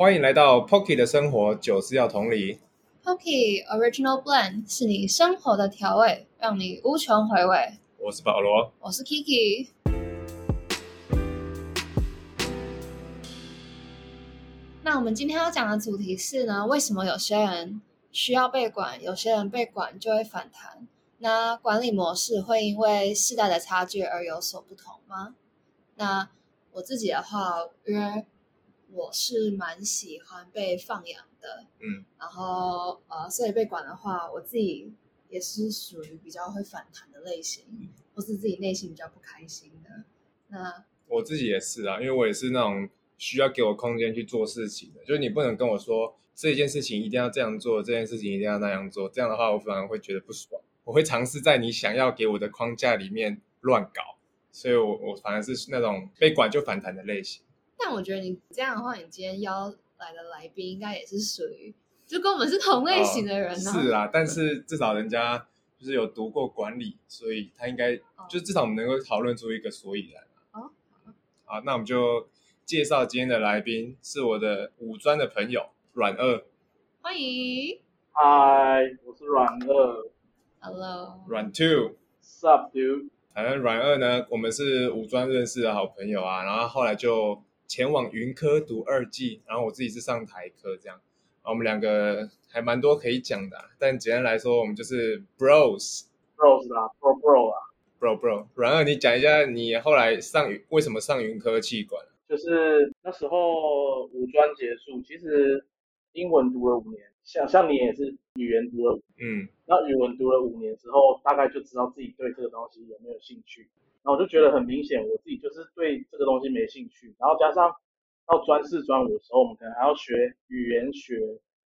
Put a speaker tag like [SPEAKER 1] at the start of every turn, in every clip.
[SPEAKER 1] 欢迎来到 Pocky 的生活，酒是要同理。
[SPEAKER 2] Pocky Original Blend 是你生活的调味，让你无穷回味。
[SPEAKER 1] 我是保罗。
[SPEAKER 2] 我是 Kiki。那我们今天要讲的主题是呢，为什么有些人需要被管，有些人被管就会反弹？那管理模式会因为世代的差距而有所不同吗？那我自己的话，因为我是蛮喜欢被放养的，
[SPEAKER 1] 嗯，
[SPEAKER 2] 然后呃，所以被管的话，我自己也是属于比较会反弹的类型，或是自己内心比较不开心的。那
[SPEAKER 1] 我自己也是啊，因为我也是那种需要给我空间去做事情的，就是你不能跟我说这件事情一定要这样做，这件事情一定要那样做，这样的话我反而会觉得不爽。我会尝试在你想要给我的框架里面乱搞，所以我我反而是那种被管就反弹的类型。
[SPEAKER 2] 但我觉得你这样的话，你今天邀来的来宾应该也是属于就跟我们是同类型的人呢、
[SPEAKER 1] 哦是啊，但是至少人家就是有读过管理，所以他应该
[SPEAKER 2] 哦
[SPEAKER 1] 就至少我们能够讨论出一个所以然。
[SPEAKER 2] 哦，
[SPEAKER 1] 好，那我们就介绍今天的来宾是我的五专的朋友阮二
[SPEAKER 2] 欢迎
[SPEAKER 3] 嗨，我是阮二
[SPEAKER 2] ，Hello，
[SPEAKER 1] 阮 Two。
[SPEAKER 3] ，Sup dude？
[SPEAKER 1] 反正阮二呢，我们是五专认识的好朋友啊，然后后来就前往云科读二技，然后我自己是上台科这样，我们两个还蛮多可以讲的啊、但简单来说，我们就是 bros。
[SPEAKER 3] bros 啦，bro bro 啦
[SPEAKER 1] ，，bro bro。然后，你讲一下你后来上云为什么上云科气管？
[SPEAKER 3] 就是那时候五专结束，其实英文读了五年，像像你也是语言读了五，
[SPEAKER 1] 嗯
[SPEAKER 3] 那语文读了五年之后，大概就知道自己对这个东西有没有兴趣，然后我就觉得很明显，我自己就是对这个东西没兴趣，然后加上到专四专五的时候，我们可能还要学语言学、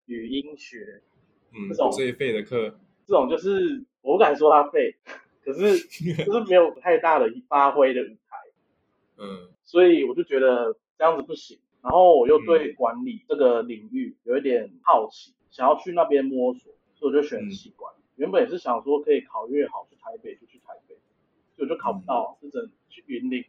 [SPEAKER 3] 语音学，
[SPEAKER 1] 嗯
[SPEAKER 3] 这种，
[SPEAKER 1] 最废的课，
[SPEAKER 3] 这种就是我不敢说它废，可是 就是没有太大的发挥的舞台。
[SPEAKER 1] 嗯
[SPEAKER 3] 所以我就觉得这样子不行。然后我又对管理这个领域有一点好奇，想要去那边摸索，所以我就选气管。原本也是想说可以考越好去台北就去结果就考不到，就只能去云林。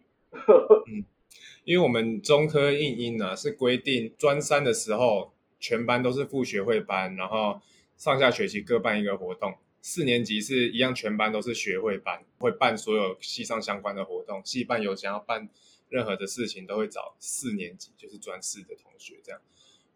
[SPEAKER 1] 因为我们中科应英啊是规定专三的时候全班都是副学会班，然后上下学期各办一个活动。四年级是一样，全班都是学会班，会办所有系上相关的活动。系办有想要办任何的事情，都会找四年级，就是专四的同学这样。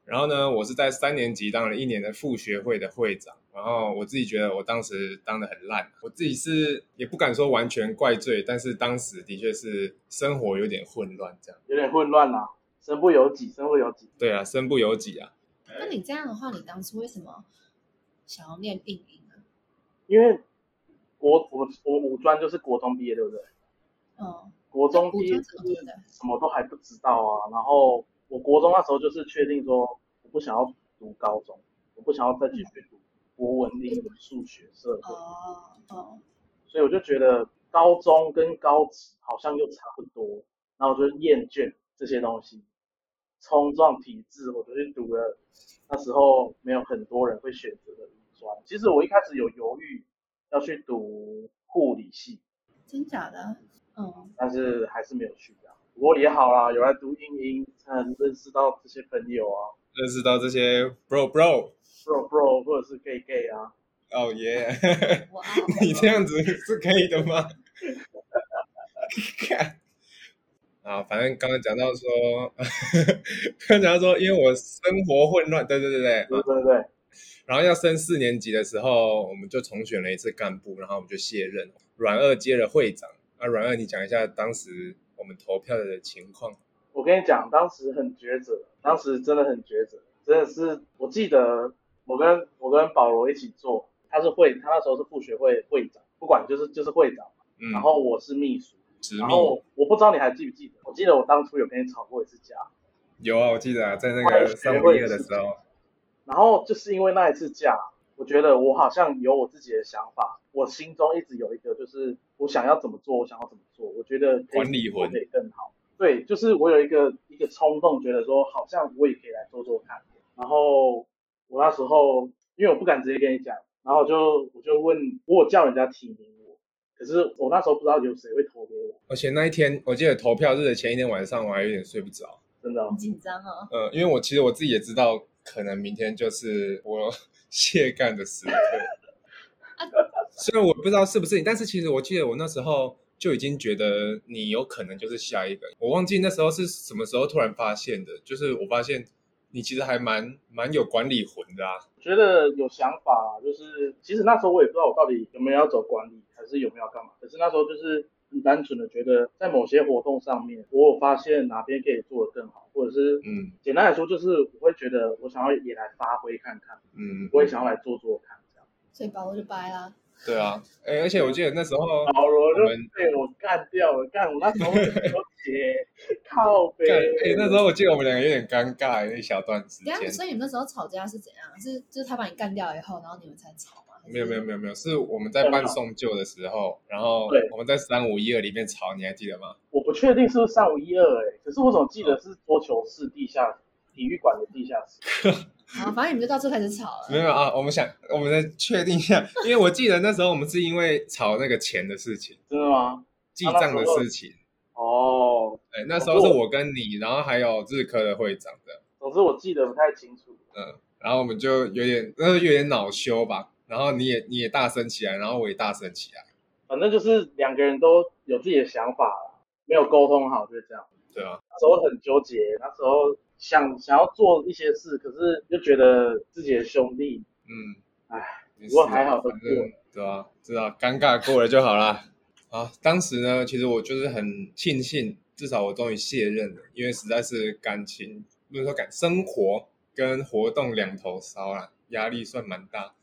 [SPEAKER 1] 然后呢，我是在三年级当了一年的副学会的会长，然后我自己觉得我当时当的很烂，我自己是也不敢说完全怪罪，但是当时的确是生活有点混乱这样。
[SPEAKER 3] 有点混乱啦，身不由己，身不由己。
[SPEAKER 1] 对啊，身不由己啊。
[SPEAKER 2] 那你这样的话，你当初为什么想要念应英呢？
[SPEAKER 3] 因为国我我五专就是国中毕业，对不对？
[SPEAKER 2] 嗯，
[SPEAKER 3] 国中毕业什么都还不知道啊。然后我国中那时候就是确定说，我不想要读高中，我不想要再继续读国文、英文、数学、社会，
[SPEAKER 2] 哦哦，
[SPEAKER 3] 所以我就觉得高中跟高职好像又差不多，然后我就厌倦这些东西，冲撞体制，我就去读了那时候没有很多人会选择的五专。其实我一开始有犹豫要去读护理系，
[SPEAKER 2] 真假的？嗯，
[SPEAKER 3] 但是还是没有去过也好啦，有来读英英，才能认识到这些朋友啊。
[SPEAKER 1] 认识到这些 bro bro，，bro
[SPEAKER 3] bro 或者是 gay gay 啊。
[SPEAKER 1] 哦耶，
[SPEAKER 2] 哇，
[SPEAKER 1] 你这样子是可以的吗？看。啊，反正刚刚讲到说，刚刚讲到说，因为我生活混乱，对对对对，
[SPEAKER 3] 对对对，
[SPEAKER 1] 然后要升四年级的时候，我们就重选了一次干部，然后我们就卸任，阮二接了会长。啊，阮二，你讲一下当时我们投票的情况。
[SPEAKER 3] 我跟你讲，当时很抉择，当时真的很抉择，真的是，我记得我跟我跟保罗一起做，他是会，他那时候是副学会会长，不管就是就是会长嘛，
[SPEAKER 1] 嗯，
[SPEAKER 3] 然后我是秘书，然后我不知道你还记不记得，我记得我当初有跟你吵过一次架，
[SPEAKER 1] 有啊，我记得啊，在那个三五一二的时候，
[SPEAKER 3] 然后就是因为那一次架，我觉得我好像有我自己的想法，我心中一直有一个就是我想要怎么做，我想要怎么做，我觉得可以
[SPEAKER 1] 管理魂
[SPEAKER 3] 可以更好。对，就是我有一个一个冲动，觉得说好像我也可以来做做看。然后我那时候因为我不敢直接跟你讲，然后就我就问，我有叫人家提名我，可是我那时候不知道有谁会投给我，
[SPEAKER 1] 而且那一天我记得投票日的前一天晚上，我还有点睡不着。
[SPEAKER 3] 真的、哦
[SPEAKER 2] 很。紧张啊。
[SPEAKER 1] 呃，因为我其实我自己也知道，可能明天就是我 卸干的时刻。虽然我不知道是不是你，但是其实我记得我那时候就已经觉得你有可能就是下一个。我忘记那时候是什么时候突然发现的，就是我发现你其实还蛮蛮有管理魂的啊。
[SPEAKER 3] 觉得有想法，就是其实那时候我也不知道我到底有没有要走管理，还是有没有要干嘛。可是那时候就是很单纯的觉得，在某些活动上面，我有发现哪边可以做得更好，或者是
[SPEAKER 1] 嗯
[SPEAKER 3] 简单来说，就是我会觉得我想要也来发挥看看，
[SPEAKER 1] 嗯，
[SPEAKER 3] 我也想要来做做看这样。
[SPEAKER 2] 所以把我就掰啦。
[SPEAKER 1] 对啊，哎，而且我记得那时候
[SPEAKER 3] 保罗就
[SPEAKER 1] 我们
[SPEAKER 3] 被我干掉了，干我那时候很纠结，靠背
[SPEAKER 1] 干，哎，那时候我记得我们两个有点尴尬那一小段时间。
[SPEAKER 2] 所以你们那时候吵架是怎样？是就是他把你干掉以后，然后你们才吵吗？
[SPEAKER 1] 没有没有没有没有，是我们在办送旧的时候，然后
[SPEAKER 3] 对
[SPEAKER 1] 我们在三五一二里面吵，你还记得吗？
[SPEAKER 3] 我不确定是不是三五一二哎，可是我怎么记得是桌球室地下体育馆的地下室？
[SPEAKER 2] 好，反正你们就到这开始吵了。
[SPEAKER 1] 没有啊，我们想我们再确定一下，因为我记得那时候我们是因为吵那个钱的事情，
[SPEAKER 3] 真的吗？
[SPEAKER 1] 记账的事情。
[SPEAKER 3] 哦，
[SPEAKER 1] 哎，那时候是我跟你，然后还有日科的会长的，
[SPEAKER 3] 总之我记得不太清楚。
[SPEAKER 1] 嗯，然后我们就有点那时候有点恼羞吧，然后你也你也大声起来，然后我也大声起来，
[SPEAKER 3] 反正就是两个人都有自己的想法啦，没有沟通好，就是这样。
[SPEAKER 1] 对啊，
[SPEAKER 3] 那时候很纠结，那时候想想要做一些事，可是又觉得自己的兄弟，
[SPEAKER 1] 嗯，
[SPEAKER 3] 唉，不过还好都过
[SPEAKER 1] 反正对啊，知道尴尬过了就好啦。啊，当时呢，其实我就是很庆幸，至少我终于卸任了，因为实在是感情不是说感生活跟活动两头烧啦，压力算蛮大。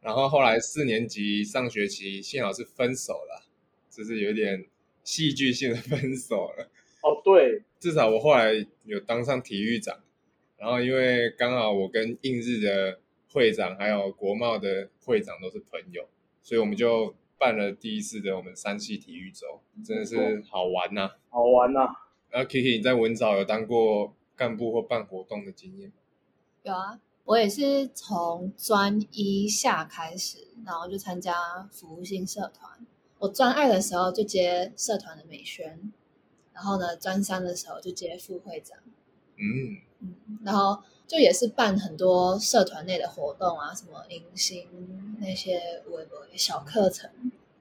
[SPEAKER 1] 然后后来四年级上学期，幸好是分手了，就是有点戏剧性的分手了。
[SPEAKER 3] 哦，对，
[SPEAKER 1] 至少我后来有当上体育长，然后因为刚好我跟印日的会长还有国贸的会长都是朋友，所以我们就办了第一次的我们山系体育周，真的是好玩呐、
[SPEAKER 3] 好玩呐、
[SPEAKER 1] 然后 Kiki 你在文藻有当过干部或办活动的经验吗？
[SPEAKER 2] 有啊，我也是从专一下开始，然后就参加服务性社团。我专二的时候就接社团的美宣，然后呢，专三的时候就接副会长。
[SPEAKER 1] 嗯，
[SPEAKER 2] 嗯，然后就也是办很多社团内的活动啊，什么迎新那些微博小课程。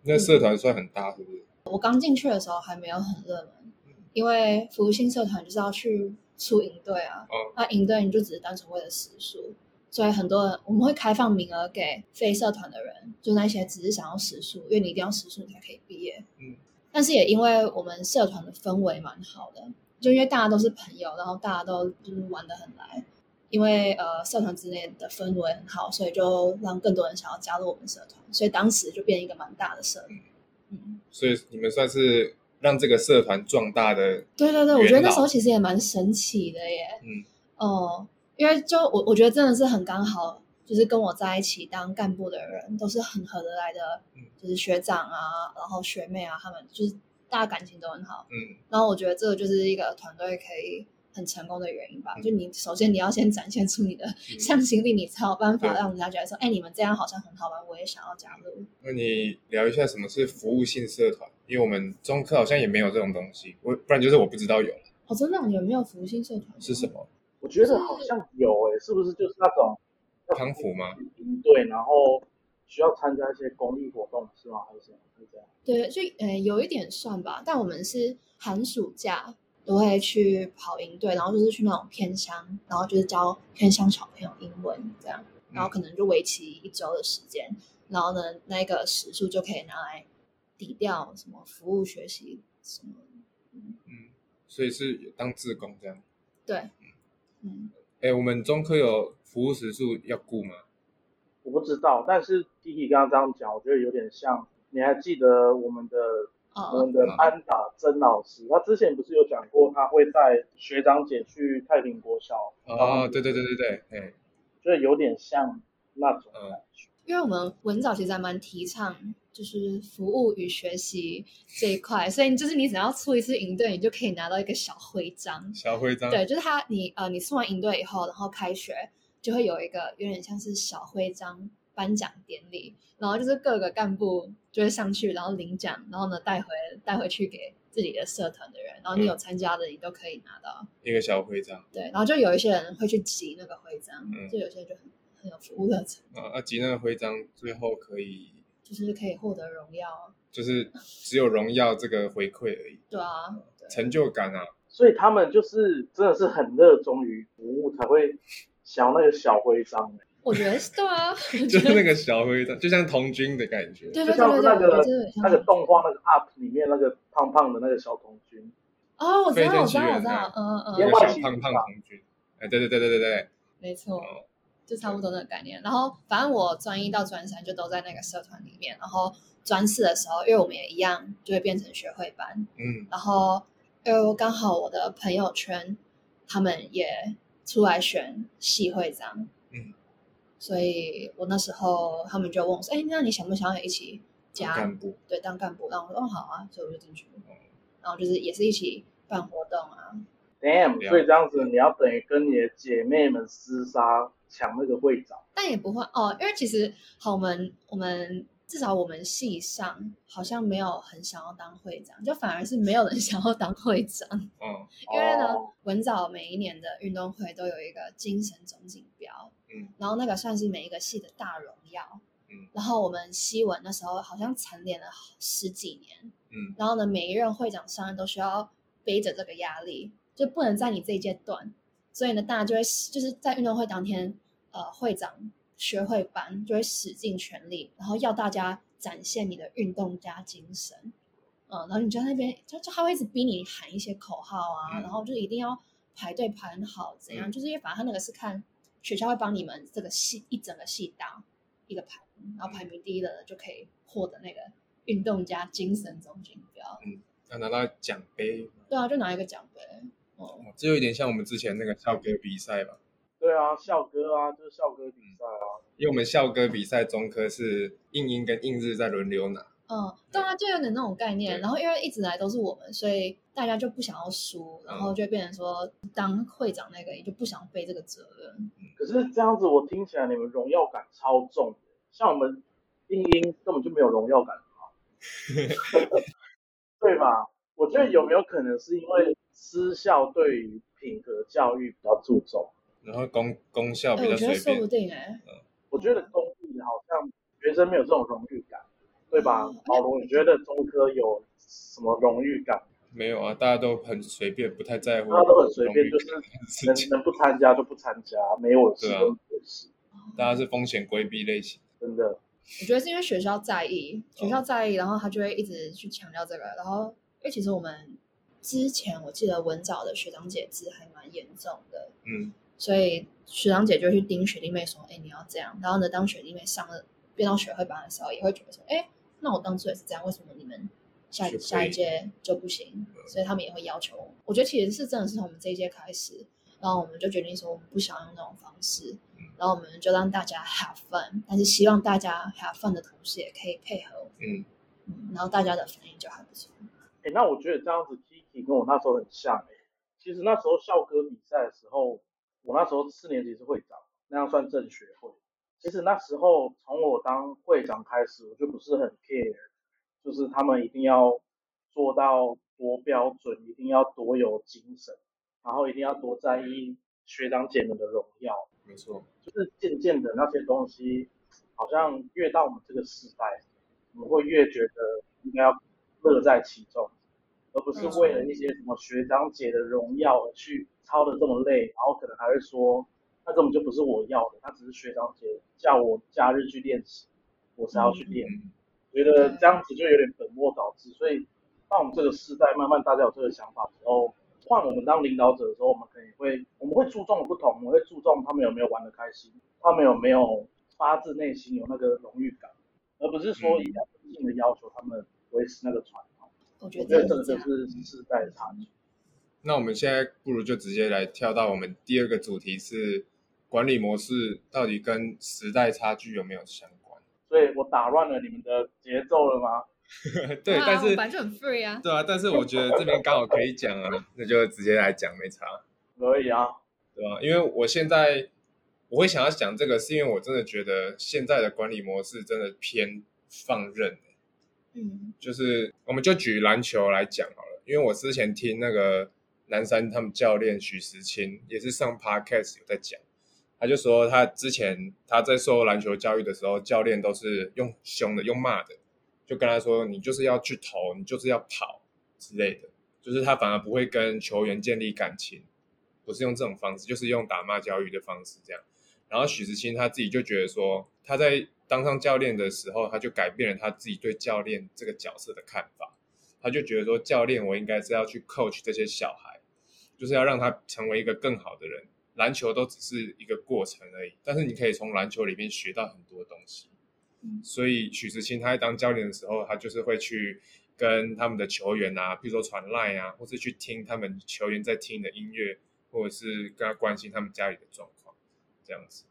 [SPEAKER 1] 那社团算很大是不是？
[SPEAKER 2] 我刚进去的时候还没有很热门，因为服务性社团就是要去出营队啊，
[SPEAKER 1] 哦
[SPEAKER 2] 那营队你就只是单纯为了食宿，所以很多人我们会开放名额给非社团的人，就那些只是想要食宿，因为你一定要食宿你才可以毕业。
[SPEAKER 1] 嗯，
[SPEAKER 2] 但是也因为我们社团的氛围蛮好的，就因为大家都是朋友，然后大家都就是玩的很来。因为呃社团之内的氛围很好，所以就让更多人想要加入我们社团，所以当时就变一个蛮大的社团。嗯，
[SPEAKER 1] 所以你们算是让这个社团壮大的，
[SPEAKER 2] 对对对，我觉得那时候其实也蛮神奇的耶。
[SPEAKER 1] 嗯
[SPEAKER 2] 哦、因为就我我觉得真的是很刚好，就是跟我在一起当干部的人都是很合得来的，
[SPEAKER 1] 嗯
[SPEAKER 2] 就是学长啊，然后学妹啊，他们就是大家感情都很好。
[SPEAKER 1] 嗯
[SPEAKER 2] 然后我觉得这个就是一个团队可以很成功的原因吧。
[SPEAKER 1] 嗯
[SPEAKER 2] 就你首先你要先展现出你的
[SPEAKER 1] 嗯
[SPEAKER 2] 向心力，你才有办法
[SPEAKER 1] 对
[SPEAKER 2] 让人家觉得说，哎，你们这样好像很好玩，我也想要加入。
[SPEAKER 1] 那你聊一下什么是服务性社团？因为我们中科好像也没有这种东西，我不然就是我不知道有
[SPEAKER 2] 哦，真的，你们没有服务性社团
[SPEAKER 1] 是什？么
[SPEAKER 3] 我觉得好像有诶、是不是就是那种
[SPEAKER 1] 康复吗？
[SPEAKER 3] 对，然后需要参加一些公益活动是吗？还是什么？是这样？
[SPEAKER 2] 对，就呃有一点算吧，但我们是寒暑假都会去跑营队，然后就是去那种偏乡，然后就是教偏乡小朋友英文这样，然后可能就为期一周的时间，然后呢那个时数就可以拿来抵掉什么服务学习什么，
[SPEAKER 1] 嗯，所以是有当志工这样。
[SPEAKER 2] 对，嗯，
[SPEAKER 1] 哎，我们中科有服务时数要顾吗？
[SPEAKER 3] 我不知道，但是 Kiki 刚刚这样讲，我觉得有点像。你还记得我们的我
[SPEAKER 2] 哦
[SPEAKER 3] 们的安达曾老师，他之前不是有讲过，他会带学长姐去太平国小
[SPEAKER 1] 哦，对对对对对，哎，
[SPEAKER 3] 就是有点像那种
[SPEAKER 1] 嗯
[SPEAKER 3] 感觉。
[SPEAKER 2] 因为我们文藻其实还蛮提倡就是服务与学习这一块，所以就是你只要出一次营队，你就可以拿到一个小徽章。
[SPEAKER 1] 小徽章，
[SPEAKER 2] 对，就是他，你呃，你送完营队以后，然后开学就会有一个有点像是小徽章颁奖典礼，然后就是各个干部就会上去，然后领奖，然后呢带回带回去给自己的社团的人，然后你有参加的，你都可以拿到。
[SPEAKER 1] 一个小徽章。
[SPEAKER 2] 对，然后就有一些人会去集那个徽章，
[SPEAKER 1] 嗯。
[SPEAKER 2] 就有些人就很很有服务热忱，
[SPEAKER 1] 啊，啊，集那个徽章最后可以
[SPEAKER 2] 就是可以获得荣耀。
[SPEAKER 1] 就是只有荣耀这个回馈而已，
[SPEAKER 2] 对啊，对
[SPEAKER 1] 成就感啊，
[SPEAKER 3] 所以他们就是真的是很热衷于服务，才会想要那个小徽章。
[SPEAKER 2] 我觉得是对啊，
[SPEAKER 1] 就是那个小徽章，就像童军的感觉。
[SPEAKER 3] 就像是那个那个动画那个 UP 里面那个胖胖的那个小童军，
[SPEAKER 2] 哦，我知道，我知道，我知道
[SPEAKER 1] 啊，
[SPEAKER 2] 嗯嗯嗯，
[SPEAKER 1] 那个小胖胖童军，哎，对对对对对对，
[SPEAKER 2] 没错。
[SPEAKER 1] 哦，
[SPEAKER 2] 就差不多那个概念。然后反正我专一到专三就都在那个社团里面，然后专四的时候，因为我们也一样就会变成学会班，
[SPEAKER 1] 嗯。
[SPEAKER 2] 然后又刚好我的朋友圈他们也出来选系会长，
[SPEAKER 1] 嗯，
[SPEAKER 2] 所以我那时候他们就问我说：“哎，那你想不想要一起加
[SPEAKER 1] 干部，
[SPEAKER 2] 对当干部？”然后我说：“哦，好啊。”所以我就进去，然后就是也是一起办活动啊
[SPEAKER 3] ，Damn，所以这样子你要等于跟你的姐妹们厮杀抢那个会长。
[SPEAKER 2] 但也不会哦，因为其实好，我们我们至少我们系上好像没有很想要当会长，就反而是没有人 想要当会长。
[SPEAKER 1] 嗯
[SPEAKER 2] 因为呢
[SPEAKER 3] 哦，
[SPEAKER 2] 文藻每一年的运动会都有一个精神总锦标，
[SPEAKER 1] 嗯，
[SPEAKER 2] 然后那个算是每一个系的大荣耀，
[SPEAKER 1] 嗯，
[SPEAKER 2] 然后我们西文那时候好像蝉联了十几年，
[SPEAKER 1] 嗯。
[SPEAKER 2] 然后呢，每一任会长上任都需要背着这个压力，就不能在你这一届断，所以呢，大家就会就是在运动会当天，呃，会长学会班就会使尽全力，然后要大家展现你的运动家精神，嗯，然后你就在那边，就就他会一直逼你喊一些口号啊，
[SPEAKER 1] 嗯
[SPEAKER 2] 然后就一定要排队排很好，怎样？
[SPEAKER 1] 嗯
[SPEAKER 2] 就是因为反正他那个是看学校会帮你们这个系一整个系打一个排名，然后排名第一的就可以获得那个运动家精神总锦标。
[SPEAKER 1] 嗯要拿到奖杯，
[SPEAKER 2] 对啊，就拿一个奖杯。哦，
[SPEAKER 1] 哦这有一点像我们之前那个校歌比赛吧，
[SPEAKER 3] 对啊，校歌啊，就是校歌比赛啊。
[SPEAKER 1] 因为我们校歌比赛中科是硬英跟硬日在轮流拿，
[SPEAKER 2] 嗯，对啊，就有点那种概念。然后因为一直来都是我们，所以大家就不想要输，然后就变成说当会长那个也就不想背这个责任。
[SPEAKER 3] 可是这样子我听起来你们荣耀感超重的，像我们英英根本就没有荣耀感啊，对吧？我觉得有没有可能是因为私校对于品格教育比较注重？
[SPEAKER 1] 然后功功效
[SPEAKER 2] 哎，
[SPEAKER 1] 比
[SPEAKER 2] 我觉得
[SPEAKER 1] 较随便，
[SPEAKER 2] 说不定哎、
[SPEAKER 3] 我觉得公立好像学生没有这种荣誉感，对吧
[SPEAKER 2] 哦？
[SPEAKER 3] 保罗，你觉得中科有什么荣誉感？
[SPEAKER 1] 没有啊，大家都很随便，不太在乎，
[SPEAKER 3] 大家都很随便，就是，能 能不参加就不参加，没我的事
[SPEAKER 1] 对啊
[SPEAKER 3] 跟你的事，
[SPEAKER 1] 大家是风险规避类型，
[SPEAKER 3] 真的。
[SPEAKER 2] 我觉得是因为学校在意，学校在意，然后他就会一直去强调这个。然后，因为其实我们之前我记得文藻的学长姐制还蛮严重的，
[SPEAKER 1] 嗯
[SPEAKER 2] 所以学长姐就去盯学弟妹说：“哎，你要这样。”然后呢，当学弟妹上了变到学会班的时候，也会觉得说：“哎，那我当初也是这样，为什么你们下下一届就不行？”所以他们也会要求我。我觉得其实是真的是从我们这一届开始，然后我们就决定说我们不想用那种方式，然后我们就让大家 have fun，但是希望大家 have fun 的同时也可以配合我们，
[SPEAKER 1] 嗯，
[SPEAKER 2] 嗯，然后大家的反应就还不错。
[SPEAKER 3] 哎，那我觉得这样子 Kiki 跟我那时候很像哎、其实那时候校歌比赛的时候，我那时候四年级是会长，那样算正学会。其实那时候从我当会长开始，我就不是很 care，就是他们一定要做到多标准，一定要多有精神，然后一定要多在意学长姐们的荣耀。
[SPEAKER 1] 没错，
[SPEAKER 3] 就是渐渐的那些东西，好像越到我们这个时代，我们会越觉得应该要乐在其中，而不是为了一些什么学长姐的荣耀而去操的这么累，然后可能还会说，那根本就不是我要的，那只是学长姐叫我假日去练习，我才要去练。
[SPEAKER 1] 嗯
[SPEAKER 3] 觉得这样子就有点本末倒置，所以当我们这个时代慢慢大家有这个想法之后，换我们当领导者的时候，我们可能会我们会注重不同，我们会注重他们有没有玩得开心，他们有没有发自内心有那个荣誉感，而不是说一定要硬性的要求他们维持那个传统。
[SPEAKER 2] 我觉得
[SPEAKER 3] 这个。就是世代的差距。
[SPEAKER 1] 那我们现在不如就直接来跳到我们第二个主题是管理模式到底跟时代差距有没有相关？
[SPEAKER 3] 所以我打乱了你们的节奏了吗？
[SPEAKER 1] 对，
[SPEAKER 2] 啊
[SPEAKER 1] 但是
[SPEAKER 2] 反正很 free 啊。
[SPEAKER 1] 对啊，但是我觉得这边刚好可以讲啊，那就直接来讲没差，
[SPEAKER 3] 可以啊，
[SPEAKER 1] 对吧？因为我现在我会想要讲这个，是因为我真的觉得现在的管理模式真的偏放任。
[SPEAKER 2] 嗯
[SPEAKER 1] 就是我们就举篮球来讲好了，因为我之前听那个南山他们教练许时清也是上 podcast 有在讲，他就说他之前他在受篮球教育的时候，教练都是用凶的、用骂的，就跟他说你就是要去投，你就是要跑之类的，就是他反而不会跟球员建立感情，不是用这种方式，就是用打骂教育的方式这样。然后许志清他自己就觉得说他在当上教练的时候，他就改变了他自己对教练这个角色的看法。他就觉得说，教练我应该是要去 coach 这些小孩，就是要让他成为一个更好的人。篮球都只是一个过程而已，但是你可以从篮球里面学到很多东西。所以许志清他在当教练的时候，他就是会去跟他们的球员啊，比如说传赖啊，或是去听他们球员在听的音乐，或者是跟他关心他们家里的状况，这样子。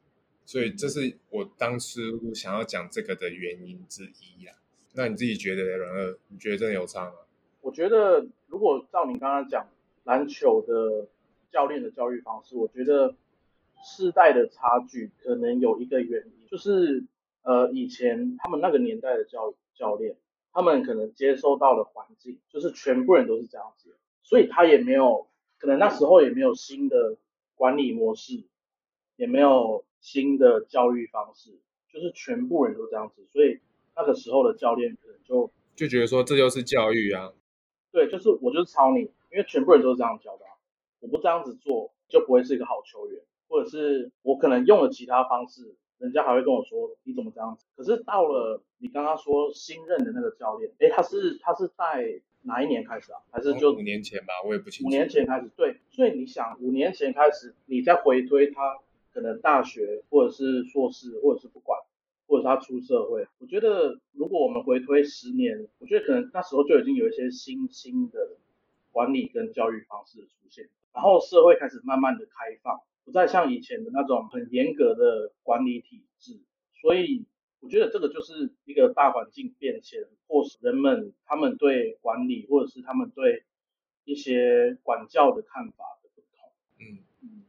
[SPEAKER 1] 所以这是我当时想要讲这个的原因之一呀。那你自己觉得，然二，你觉得真的有差吗？
[SPEAKER 3] 我觉得，如果照你刚刚讲篮球的教练的教育方式，我觉得世代的差距可能有一个原因，就是呃，以前他们那个年代的教教练，他们可能接受到的环境就是全部人都是这样子，所以他也没有可能那时候也没有新的管理模式，也没有新的教育方式，就是全部人都这样子，所以那个时候的教练可能就
[SPEAKER 1] 就觉得说这就是教育啊。
[SPEAKER 3] 对，就是我就是抄你，因为全部人都是这样教的，我不这样子做就不会是一个好球员，或者是我可能用了其他方式，人家还会跟我说你怎么这样子。可是到了你刚刚说新任的那个教练，哎，他是他是在哪一年开始啊？还是就
[SPEAKER 1] 五年前吧？我也不清楚。
[SPEAKER 3] 五年前开始，对，所以你想五年前开始，你再回推他可能大学或者是硕士或者是不管。或者是他出社会，我觉得如果我们回推十年，我觉得可能那时候就已经有一些新兴的管理跟教育方式出现，然后社会开始慢慢的开放，不再像以前的那种很严格的管理体制，所以我觉得这个就是一个大环境变迁，或是人们他们对管理或者是他们对一些管教的看法。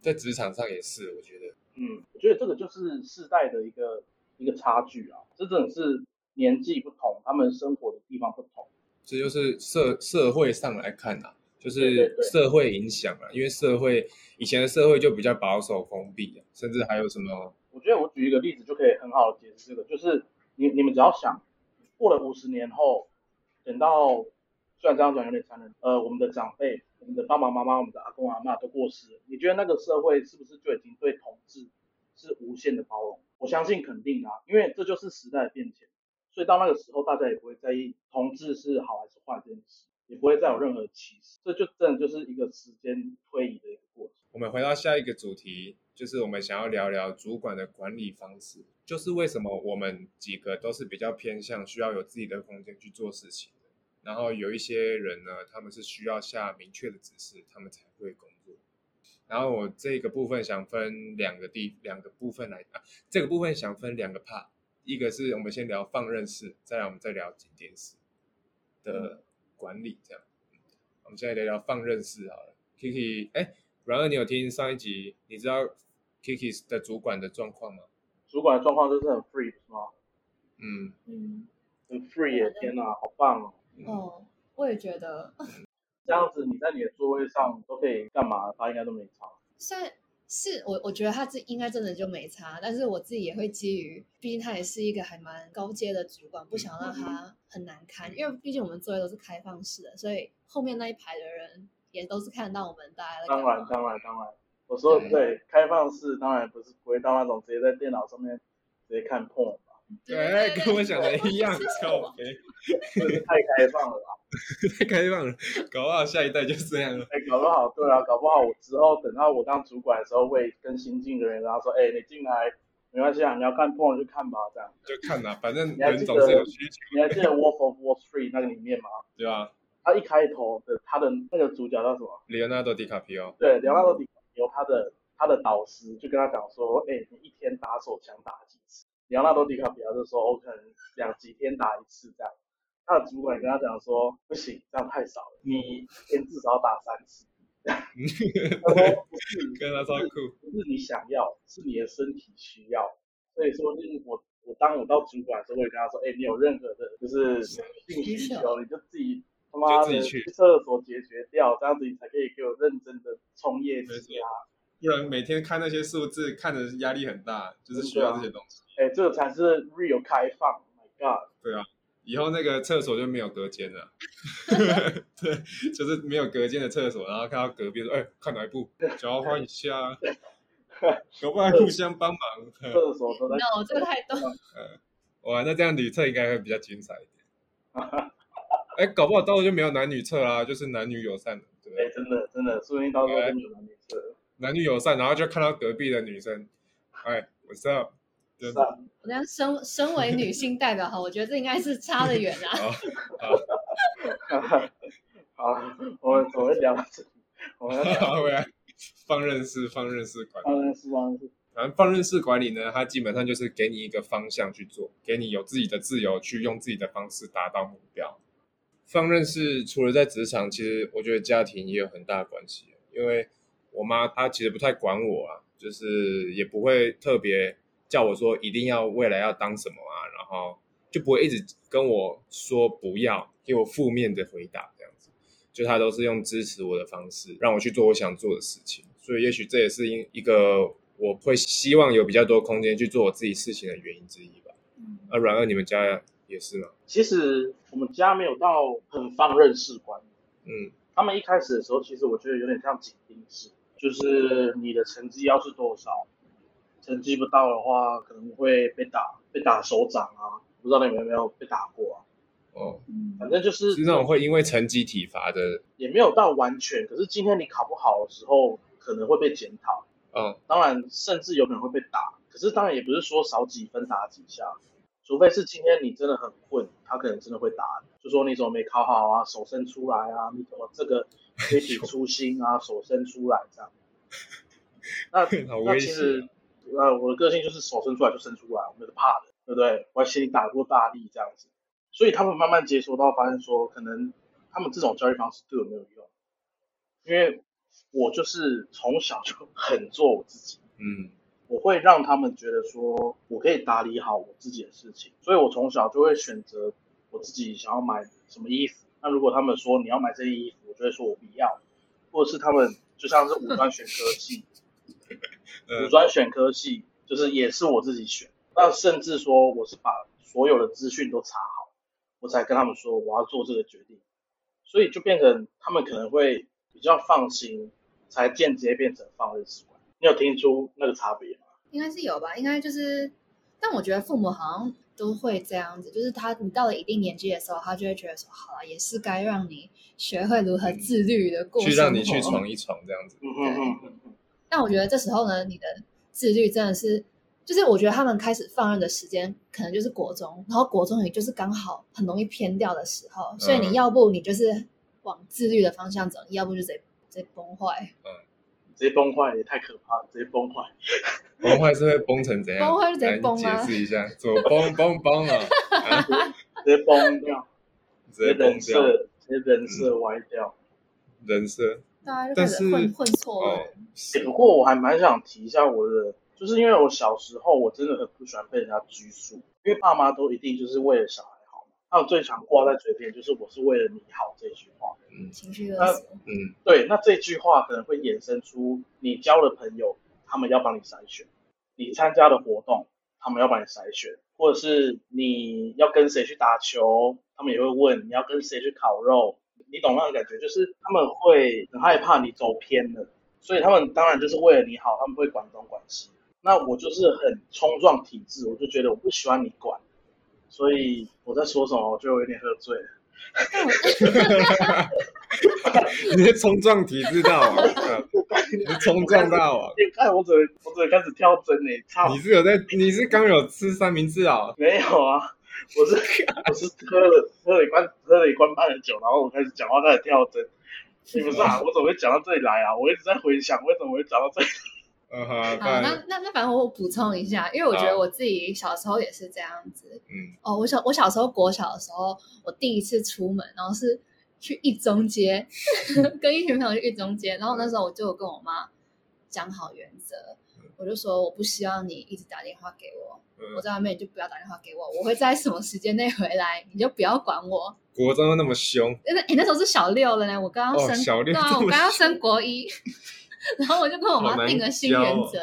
[SPEAKER 1] 在职场上也是，我觉得，
[SPEAKER 3] 嗯，我觉得这个就是世代的一个。一个差距啊，这真的是年纪不同，他们生活的地方不同。
[SPEAKER 1] 这就是社社会上来看啊，就是社会影响啊，因为社会以前的社会就比较保守封闭啊，甚至还有什么？
[SPEAKER 3] 我觉得我举一个例子就可以很好的解释这个，就是你你们只要想，过了五十年后，等到虽然这样讲有点残忍，呃，我们的长辈、我们的爸爸妈妈、我们的阿公阿妈都过世了，你觉得那个社会是不是就已经对统治是无限的包容？我相信肯定啊，因为这就是时代的变迁，所以到那个时候，大家也不会在意同志是好还是坏这件事，也不会再有任何歧视，这就真的就是一个时间推移的一个过程。
[SPEAKER 1] 我们回到下一个主题，就是我们想要聊聊主管的管理方式，就是为什么我们几个都是比较偏向需要有自己的空间去做事情，然后有一些人呢，他们是需要下明确的指示，他们才会工作。然后我这个部分想分两个地两个部分来啊，这个部分想分两个 part，一个是我们先聊放任式，再来我们再聊紧点式的管理，这样。我们现在聊聊放任式好了。Kiki，哎，然而你有听上一集？你知道 Kiki 的主管的状况吗？
[SPEAKER 3] 主管的状况就是很 free 是
[SPEAKER 2] 吗？
[SPEAKER 3] 嗯嗯，很 free 耶！天哪，好棒哦！
[SPEAKER 2] 哦，我也觉得。
[SPEAKER 3] 这样子，你在你的座位上都可以干嘛？他应该都没差。
[SPEAKER 2] 算是我，我觉得他这应该真的就没差。但是我自己也会基于，毕竟他也是一个还蛮高阶的主管，不想让他很难堪。因为毕竟我们座位都是开放式的，所以后面那一排的人也都是看到我们大家的。
[SPEAKER 3] 当然，当然，当然。我说对，开放式当然不是不会到那种直接在电脑上面直接看破吧？
[SPEAKER 1] 对，跟我想的一样，臭肥，
[SPEAKER 3] 这是太开放了吧？
[SPEAKER 1] 太开放了，搞不好下一代就这样了。
[SPEAKER 3] 哎，搞不好，对啊，搞不好我之后等到我当主管的时候，会跟新进的人，然后说，哎，你进来没关系啊，你要看破了就看吧，这样。
[SPEAKER 1] 就看啊，反正人总是有需求。
[SPEAKER 3] 你还记得《Wolf of Wall Street》那个里面吗？
[SPEAKER 1] 对啊。
[SPEAKER 3] 他一开头的他的那个主角叫什么？
[SPEAKER 1] 里奥纳多·迪卡皮奥。
[SPEAKER 3] 对，里奥纳多·迪卡皮奥，他的他的导师就跟他讲说，哎，你一天打手枪打几次？里奥纳多·迪卡比奥就说，我可能两几天打一次这样。他的主管跟他讲说：“不行，这样太少了，你一天至少打三次。”他说：“不是，
[SPEAKER 1] 跟他说酷，
[SPEAKER 3] 不是你想要，是你的身体需要。所以说，就是我我当我到主管的时候，我也跟他说：，哎，你有任何的就是性需求，你就自己他妈的
[SPEAKER 1] 去
[SPEAKER 3] 厕所解决掉，这样子你才可以给我认真的冲业绩啊！
[SPEAKER 1] 不然每天看那些数字，看着压力很大，就是需要这些东西。
[SPEAKER 3] 哎，这个才是 real 开放，My God！
[SPEAKER 1] 对啊，以后那个厕所就没有隔间了，对，就是没有隔间的厕所，然后看到隔壁说，哎，看哪一部，交换一下，可不可以互相帮忙？
[SPEAKER 3] 厕所都在
[SPEAKER 2] no，这个太多。
[SPEAKER 1] 哇，那这样女厕应该会比较精彩一点。哎，搞不好到时候就没有男女厕啦，就是男女友善的，对不？
[SPEAKER 3] 真的真的，说不定到时候真的有男女厕。
[SPEAKER 1] 男女友善，然后就看到隔壁的女生，哎，我知道，真的，
[SPEAKER 3] 是啊，
[SPEAKER 2] 我这样身身为女性代表哈，我觉得这应该是差得远啊。
[SPEAKER 1] 好，
[SPEAKER 3] 好，我们我们聊到这，我们要讲
[SPEAKER 1] 好，回来放任式，放任式管理。
[SPEAKER 3] 放任式放任式，
[SPEAKER 1] 反正放任式管理呢，它基本上就是给你一个方向去做，给你有自己的自由去用自己的方式达到目标。放任式除了在职场，其实我觉得家庭也有很大的关系，因为我妈她其实不太管我啊，就是也不会特别叫我说一定要未来要当什么啊，然后就不会一直跟我说不要，给我负面的回答这样子。就她都是用支持我的方式，让我去做我想做的事情。所以也许这也是因一个我会希望有比较多空间去做我自己事情的原因之一吧。
[SPEAKER 2] 嗯
[SPEAKER 1] 啊，软二你们家也是吗？
[SPEAKER 3] 其实我们家没有到很放任式管理。
[SPEAKER 1] 嗯
[SPEAKER 3] 他们一开始的时候，其实我觉得有点像紧盯式，就是你的成绩要是多少，成绩不到的话，可能会被打，被打手掌啊。不知道你们有没有被打过啊？
[SPEAKER 1] 哦，
[SPEAKER 2] 嗯
[SPEAKER 3] 反正就是
[SPEAKER 1] 是那种会因为成绩体罚的。
[SPEAKER 3] 也没有到完全，可是今天你考不好的时候，可能会被检讨，
[SPEAKER 1] 嗯，
[SPEAKER 3] 当然甚至有可能会被打。可是当然也不是说少几分打几下，除非是今天你真的很混，他可能真的会打你，就说你怎么没考好啊，手伸出来啊，你怎么这个推体粗心啊，手伸出来这样。那那其实
[SPEAKER 1] 险。
[SPEAKER 3] 呃，我的个性就是手伸出来就伸出来，我没得怕的，对不对？我还嫌你打过大力这样子，所以他们慢慢接收到，发现说可能他们这种教育方式对我没有用，因为我就是从小就很做我自己，
[SPEAKER 1] 嗯
[SPEAKER 3] 我会让他们觉得说我可以打理好我自己的事情，所以我从小就会选择我自己想要买什么衣服。那如果他们说你要买这件衣服，我就会说我不要，或者是他们就像是五专选科系，五
[SPEAKER 1] 呃
[SPEAKER 3] 专选科系就是也是我自己选，那甚至说我是把所有的资讯都查好，我才跟他们说我要做这个决定，所以就变成他们可能会比较放心，才间接变成放任式管。你有听出那个差别吗？
[SPEAKER 2] 应该是有吧，应该就是，但我觉得父母好像都会这样子，就是他你到了一定年纪的时候，他就会觉得说，好了，也是该让你学会如何自律的过生活，
[SPEAKER 1] 去让你去闯一闯这样子。
[SPEAKER 3] 嗯哼哼哼哼，
[SPEAKER 2] 但我觉得这时候呢，你的自律真的是，就是我觉得他们开始放任的时间可能就是国中，然后国中也就是刚好很容易偏掉的时候，所以你
[SPEAKER 1] 嗯。
[SPEAKER 2] 要不你就是往自律的方向走，你要不就直接直接崩坏，
[SPEAKER 3] 直接崩坏也太可怕了，直接崩坏。
[SPEAKER 1] 崩坏是会崩成怎样？
[SPEAKER 2] 崩坏是直接崩啊
[SPEAKER 1] 解释一下，怎么 崩崩崩啊？啊
[SPEAKER 3] 直接崩掉，
[SPEAKER 1] 直接崩
[SPEAKER 3] 人
[SPEAKER 1] 掉
[SPEAKER 3] 设，直接人设歪掉。
[SPEAKER 1] 人设
[SPEAKER 2] 大家就
[SPEAKER 1] 但是
[SPEAKER 2] 开始混混错
[SPEAKER 1] 哦
[SPEAKER 2] 人。
[SPEAKER 3] 欸不过我还蛮想提一下我的，就是因为我小时候我真的很不喜欢被人家拘束，因为爸妈都一定就是为了小孩好嘛，他们最常挂在嘴边就是我是为了你好这句话。
[SPEAKER 1] 嗯
[SPEAKER 2] 情绪勒
[SPEAKER 1] 嗯
[SPEAKER 3] 对，那这句话可能会衍生出你交的朋友，他们要帮你筛选；你参加的活动，他们要帮你筛选，或者是你要跟谁去打球，他们也会问你要跟谁去烤肉。你懂那种感觉，就是他们会很害怕你走偏了，所以他们当然就是为了你好，他们会管东管西。那我就是很冲撞体制，我就觉得我不喜欢你管，所以我在说什么，我就有点喝醉了。
[SPEAKER 1] 你是冲撞体质大王，啊 你是冲撞大王。
[SPEAKER 3] 你看我怎么我怎么开始跳针呢、操！
[SPEAKER 1] 你是有在？你是刚有吃三明治啊？
[SPEAKER 3] 没有啊，我是我是喝了喝了一罐喝了一罐半的酒，然后我开始讲话开始跳针。你不是啊？我怎么会讲到这里来啊？我一直在回想，为什么会讲到这里？
[SPEAKER 2] 好，那那那反正我补充一下，因为我觉得我自己小时候也是这样子。
[SPEAKER 1] 嗯
[SPEAKER 2] 哦，我小我小时候国小的时候，我第一次出门，然后是去一中街，跟一群朋友去一中街，然后那时候我就跟我妈讲好原则，我就说我不希望你一直打电话给我，我
[SPEAKER 1] 嗯，
[SPEAKER 2] 在外面你就不要打电话给我，我会在什么时间内回来，你就不要管我。
[SPEAKER 1] 国中都那么凶，
[SPEAKER 2] 那诶那时候是小六了呢，我刚刚
[SPEAKER 1] 哦
[SPEAKER 2] 升，
[SPEAKER 1] 小六
[SPEAKER 2] 对啊，我刚刚升国一，然后我就跟我妈定了新原则，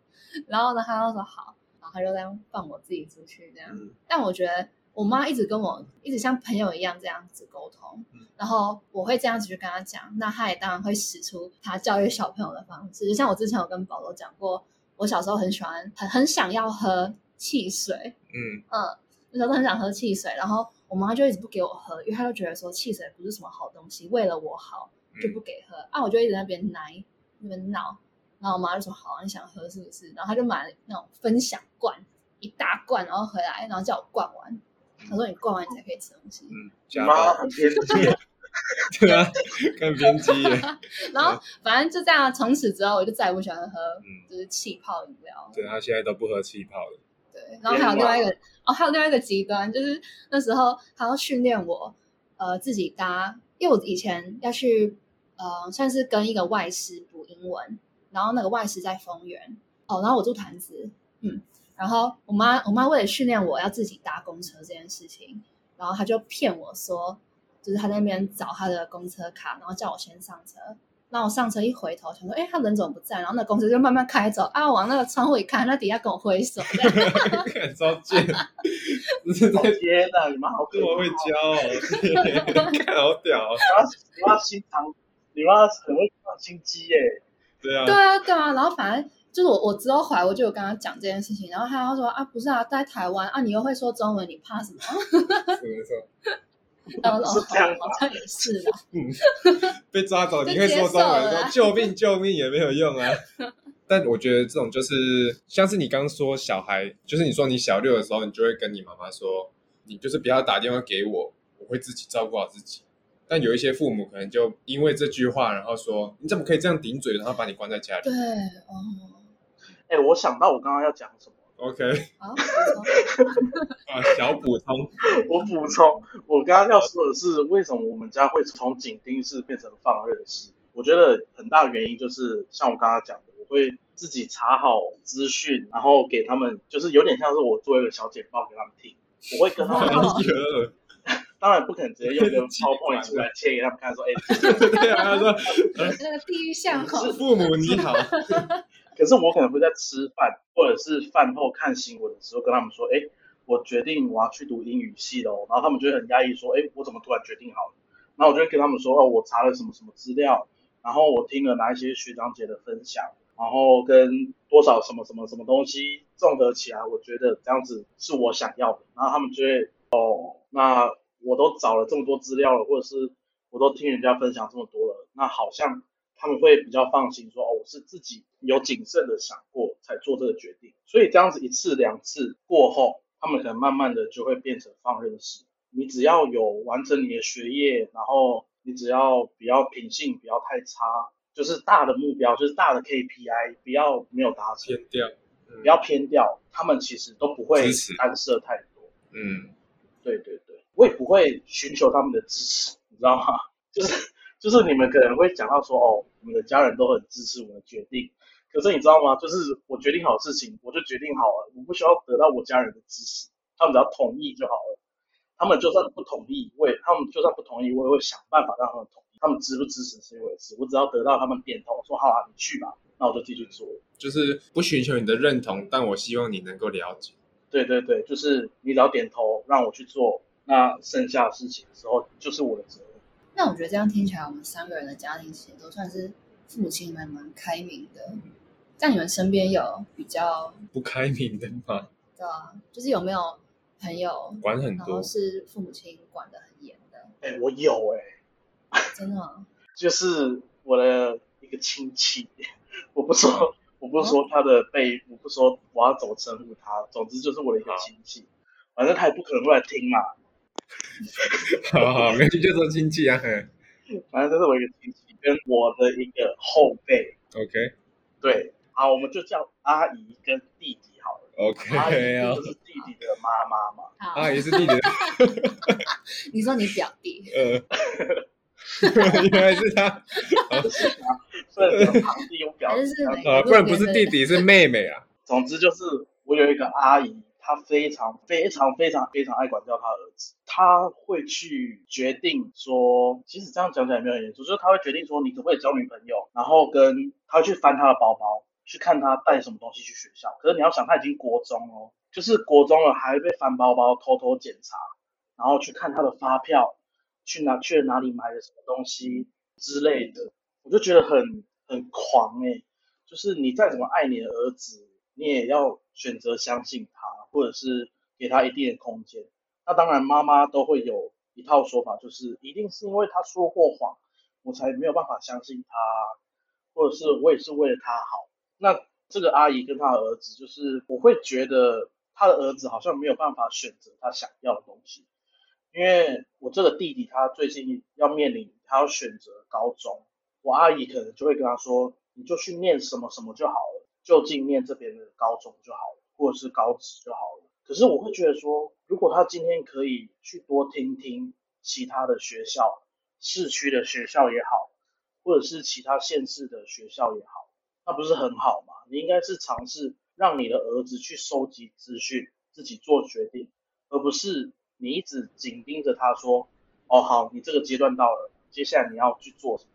[SPEAKER 2] 然后呢，她就说好，然后她就这样放我自己出去这样。
[SPEAKER 1] 嗯。
[SPEAKER 2] 但我觉得我妈一直跟我一直像朋友一样这样子沟通，
[SPEAKER 1] 嗯。
[SPEAKER 2] 然后我会这样子去跟她讲，那她也当然会使出她教育小朋友的方式，就像我之前有跟保罗讲过，我小时候很喜欢很很想要喝汽水，
[SPEAKER 1] 嗯，
[SPEAKER 2] 嗯，那时候很想喝汽水，然后我妈就一直不给我喝，因为她就觉得说汽水不是什么好东西，为了我好就不给喝、啊，我就一直在那边奶那边闹，然后我妈就说好、啊，你想喝是不是？然后她就买了那种分享罐，一大罐，然后回来，然后叫我灌完，她说你灌完你才可以吃东西，
[SPEAKER 1] 嗯，
[SPEAKER 3] 你
[SPEAKER 1] 家
[SPEAKER 3] 妈，很偏激，
[SPEAKER 1] 对啊，更偏激，
[SPEAKER 2] 然后反正就这样，从此之后我就再也不喜欢喝
[SPEAKER 1] 嗯，
[SPEAKER 2] 就是气泡饮料，
[SPEAKER 1] 对她现在都不喝气泡了，
[SPEAKER 2] 对，然后还有另外一个哦，还有另外一个极端，就是那时候他要训练我，呃，自己搭，因为我以前要去，呃，算是跟一个外师补英文，然后那个外师在丰原，哦，然后我住潭子，嗯，然后我妈我妈为了训练我要自己搭公车这件事情，然后她就骗我说，就是她在那边找她的公车卡，然后叫我先上车。然后我上车一回头，想说，哎，他人怎么不在？然后那公车就慢慢开走啊，往那个窗户一看，那底下跟我挥手，这样
[SPEAKER 1] 看超贱，这是在
[SPEAKER 3] 天哪，你们好
[SPEAKER 1] 这么会教哦，看好屌哦，
[SPEAKER 3] 你妈心肠，你妈很会放心机耶。
[SPEAKER 1] 对啊
[SPEAKER 2] 对，啊，对啊，然后反正就是我，我之后回来我就有跟他讲这件事情，然后他就说啊，不是啊，在台湾啊，你又会说中文，你怕什么？
[SPEAKER 1] 怎么说？
[SPEAKER 2] 然后我说
[SPEAKER 3] 是这样
[SPEAKER 2] 好，好像也是啦。
[SPEAKER 1] 被抓走，你会说中文，
[SPEAKER 2] 啊
[SPEAKER 1] 说 救命救命也没有用啊。但我觉得这种就是像是你刚刚说小孩，就是你说你小六的时候，你就会跟你妈妈说，你就是不要打电话给我，我会自己照顾好自己。但有一些父母可能就因为这句话，然后说你怎么可以这样顶嘴，然后把你关在家里
[SPEAKER 2] 对，哦，
[SPEAKER 3] 哎，我想到我刚刚要讲什么
[SPEAKER 1] ，？OK 啊，小补充，
[SPEAKER 3] 我补充，我刚刚要说的是，为什么我们家会从紧盯式变成放任式？我觉得很大的原因就是像我刚刚讲的，我会自己查好资讯，然后给他们，就是有点像是我做一个小简报给他们听。我会跟他们，
[SPEAKER 2] 哦
[SPEAKER 3] 当然不可能直接用个
[SPEAKER 1] 奇怪
[SPEAKER 3] PowerPoint 出来切给他们看，说，哎、
[SPEAKER 1] 对啊，他说
[SPEAKER 2] 那个地狱巷口，
[SPEAKER 1] 父母你好，
[SPEAKER 3] 可是我可能会在吃饭或者是饭后看新闻的时候跟他们说，哎，我决定我要去读英语系了哦，然后他们就会很压抑说，哎，我怎么突然决定好了？然后我就会跟他们说，哦，我查了什么什么资料，然后我听了哪一些学长姐的分享，然后跟多少什么什么什么东西综合起来，我觉得这样子是我想要的，然后他们就会，哦，那我都找了这么多资料了，或者是我都听人家分享这么多了，那好像他们会比较放心说，哦，我是自己有谨慎的想过才做这个决定，所以这样子一次两次过后，他们可能慢慢的就会变成放任式。你只要有完成你的学业，然后你只要比较品性不要太差，就是大的目标，就是大的 KPI 不要没有达成，
[SPEAKER 1] 偏掉，
[SPEAKER 3] 不要偏掉，他们其实都不会干涉太多。
[SPEAKER 1] 嗯，
[SPEAKER 3] 对对对，我也不会寻求他们的支持，你知道吗？就是就是你们可能会讲到说，哦，我们的家人都很支持我的决定，可是你知道吗？就是我决定好事情，我就决定好了，我不需要得到我家人的支持，他们只要同意就好了。他们就算不同意，我也他们就算不同意，我也会想办法让他们同意。他们支不支持是一回事，我只要得到他们点头，说好啊，你去吧，那我就继续做。
[SPEAKER 1] 就是不寻求你的认同，但我希望你能够了解。
[SPEAKER 3] 对对对，就是你只要点头让我去做，那剩下的事情的时候就是我的责任。
[SPEAKER 2] 那我觉得这样听起来，我们三个人的家庭其实都算是父母亲们蛮开明的。在你们身边有比较
[SPEAKER 1] 不开明的吗，
[SPEAKER 2] 对啊，就是有没有朋友，
[SPEAKER 1] 管很多
[SPEAKER 2] 然后，是父母亲管的很严的？
[SPEAKER 3] 哎，我有哎、
[SPEAKER 2] 真的吗？
[SPEAKER 3] 就是我的一个亲戚，我不说，我不说他的辈，我不说我要怎么称呼他，总之就是我的一个亲戚，反正他也不可能会来听嘛，
[SPEAKER 1] 好好，没事就说亲戚啊。
[SPEAKER 3] 反正这是我一个亲戚，跟我的一个后辈
[SPEAKER 1] ，OK。
[SPEAKER 3] 对，好，我们就叫阿姨跟弟弟好了，阿姨
[SPEAKER 1] OK 啊
[SPEAKER 3] 就，是弟弟的妈妈嘛，
[SPEAKER 1] 阿姨是弟弟的，
[SPEAKER 2] 你说你表弟，
[SPEAKER 1] 呃，原来是他。
[SPEAKER 3] 不能讲堂弟有表弟
[SPEAKER 1] 不然不是弟弟是妹妹啊。
[SPEAKER 3] 总之就是我有一个阿姨，他非常非常非常非常爱管教他儿子，他会去决定说，其实这样讲起来没有很严肃，就是他会决定说你可不可以交女朋友，然后跟他会去翻他的包包，去看他带什么东西去学校。可是你要想，他已经国中哦，就是国中了，还会被翻包包，偷偷检查，然后去看他的发票，去哪去哪里买了什么东西之类的，我就觉得很很狂诶、就是你再怎么爱你的儿子，你也要选择相信他，或者是给他一定的空间。那当然，妈妈都会有一套说法，就是一定是因为他说过谎，我才没有办法相信他，或者是我也是为了他好。那这个阿姨跟她儿子，就是我会觉得他的儿子好像没有办法选择他想要的东西，因为我这个弟弟他最近要面临他要选择高中，我阿姨可能就会跟他说，你就去念什么什么就好了，就近念这边的高中就好了，或者是高职就好了。可是我会觉得说，如果他今天可以去多听听其他的学校，市区的学校也好，或者是其他县市的学校也好，那不是很好吗？你应该是尝试让你的儿子去收集资讯，自己做决定，而不是你一直紧盯着他说，哦好，你这个阶段到了，接下来你要去做什么？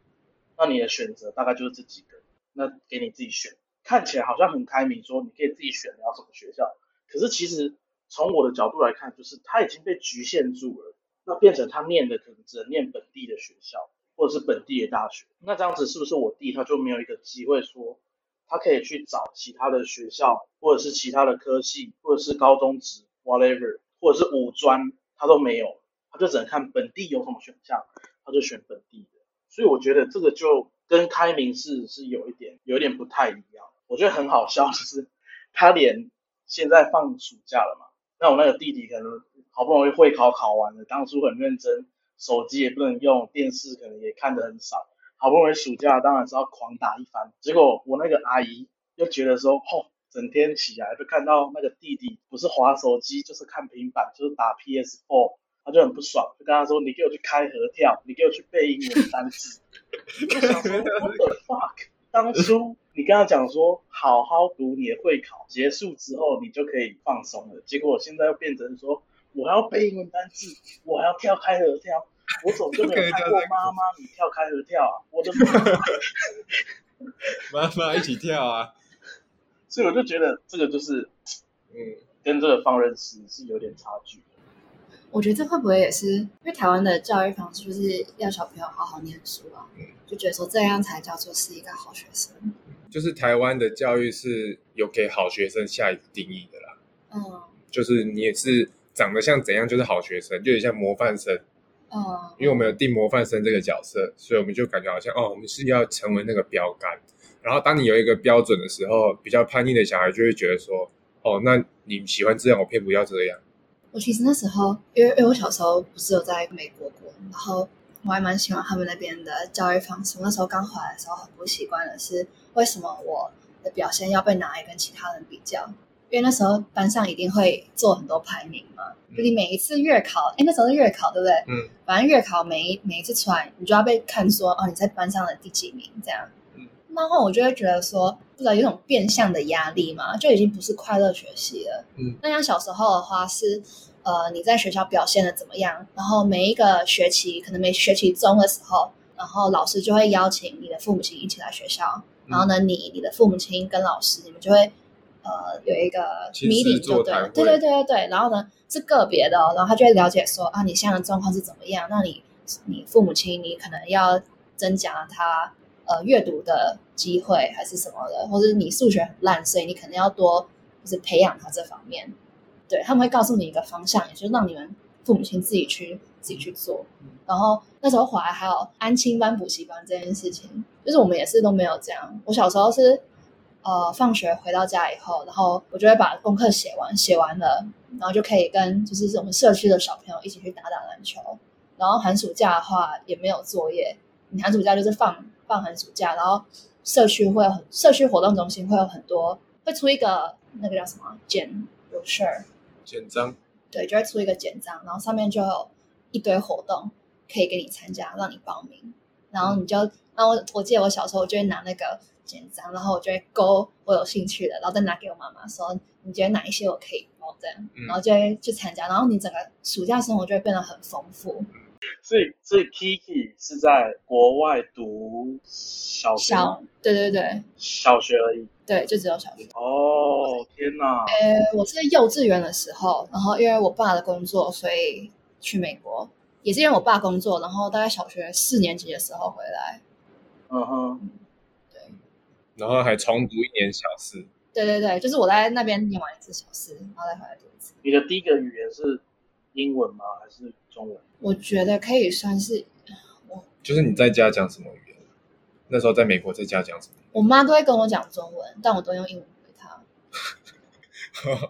[SPEAKER 3] 那你的选择大概就是这几个，那给你自己选。看起来好像很开明，说你可以自己选你要什么学校，可是其实从我的角度来看，就是他已经被局限住了，那变成他念的可能只能念本地的学校，或者是本地的大学。那这样子是不是我弟他就没有一个机会说，他可以去找其他的学校，或者是其他的科系，或者是高中职 whatever，或者是五专，他都没有，他就只能看本地有什么选项，他就选本地的。所以我觉得这个就跟开明式是有一点有一点不太一样。我觉得很好笑，就是他连现在放暑假了嘛，那我那个弟弟可能好不容易会考考完了，当初很认真，手机也不能用，电视可能也看得很少，好不容易暑假当然是要狂打一番。结果我那个阿姨又觉得说，吼、整天起来就看到那个弟弟不是滑手机就是看平板，就是打 PS4，他就很不爽，就跟他说：“你给我去开合跳，你给我去背英文单词。”我想说，What the fuck？当初你跟他讲说，好好读你的会考，结束之后你就可以放松了。结果现在又变成说，我还要背英文单词，我还要跳开合跳，我总就没有看过妈妈你跳开合跳啊！我的妈！
[SPEAKER 1] 妈妈一起跳啊。
[SPEAKER 3] 所以我就觉得这个就是
[SPEAKER 1] 嗯，
[SPEAKER 3] 跟这个放任式是有点差距。
[SPEAKER 2] 我觉得这会不会也是因为台湾的教育方式就是要小朋友好好念书啊，就觉得说这样才叫做是一个好学生。
[SPEAKER 1] 就是台湾的教育是有给好学生下一个定义的啦，
[SPEAKER 2] 嗯
[SPEAKER 1] 就是你也是长得像怎样就是好学生，就有点像模范生。
[SPEAKER 2] 嗯，
[SPEAKER 1] 因为我们有定模范生这个角色，所以我们就感觉好像哦，我们是要成为那个标杆。然后当你有一个标准的时候，比较叛逆的小孩就会觉得说，哦，那你喜欢这样，我偏不要这样。
[SPEAKER 2] 我其实那时候，因为因为我小时候不是有在美国过，然后我还蛮喜欢他们那边的教育方式。我那时候刚回来的时候，很不习惯的是为什么我的表现要被拿来跟其他人比较？因为那时候班上一定会做很多排名嘛，就你每一次月考，哎，那时候是月考对不对？
[SPEAKER 1] 嗯，
[SPEAKER 2] 反正月考每一每一次出来，你就要被看说哦你在班上的第几名这样。
[SPEAKER 1] 嗯，
[SPEAKER 2] 然后我就会觉得说，不知道有种变相的压力嘛，就已经不是快乐学习了。
[SPEAKER 1] 嗯，
[SPEAKER 2] 那像小时候的话是，呃，你在学校表现的怎么样？然后每一个学期，可能每学期中的时候，然后老师就会邀请你的父母亲一起来学校，然后呢，你你的父母亲跟老师，你们就会呃有一个
[SPEAKER 1] 亲师
[SPEAKER 2] meeting 就对了，对对对对对，然后呢是个别的、哦，然后他就会了解说啊，你现在的状况是怎么样？那你你父母亲你可能要增加他呃阅读的机会还是什么的，或者你数学很烂，所以你可能要多就是培养他这方面。对他们会告诉你一个方向，也就是让你们父母亲自己去自己去做。然后那时候回来还有安亲班、补习班这件事情，就是我们也是都没有这样。我小时候是呃放学回到家以后，然后我就会把功课写完，写完了，然后就可以跟就是我们社区的小朋友一起去打打篮球。然后寒暑假的话也没有作业，你寒暑假就是放放寒暑假，然后社区会有很社区活动中心会有很多会出一个那个叫什么简 brochure，
[SPEAKER 1] 简章，
[SPEAKER 2] 对，就会出一个简章，然后上面就有一堆活动可以给你参加，让你报名，然后你就然后我我记得我小时候，我就会拿那个简章，然后我就会勾我有兴趣的，然后再拿给我妈妈说，你觉得哪一些我可以报这样，
[SPEAKER 1] 嗯。
[SPEAKER 2] 然后就会去参加，然后你整个暑假生活就会变得很丰富。
[SPEAKER 3] 所以所以 Kiki 是在国外读小学
[SPEAKER 2] 小，对对对
[SPEAKER 3] 小学而已。
[SPEAKER 2] 对，就只有小学。
[SPEAKER 3] 哦，天哪！
[SPEAKER 2] 呃，我是幼稚园的时候，然后因为我爸的工作，所以去美国，也是因为我爸工作，然后大概小学四年级的时候回来。
[SPEAKER 3] 嗯哼，对
[SPEAKER 1] 然后还重读一年小四，
[SPEAKER 2] 对对对，就是我在那边念完一次小四，然后再回来读一次。
[SPEAKER 3] 你的第一个语言是英文吗？还是中文？
[SPEAKER 2] 我觉得可以算是，
[SPEAKER 1] 就是你在家讲什么语言？那时候在美国在家讲什么？
[SPEAKER 2] 我妈都会跟我讲中文，但我都用英文回她。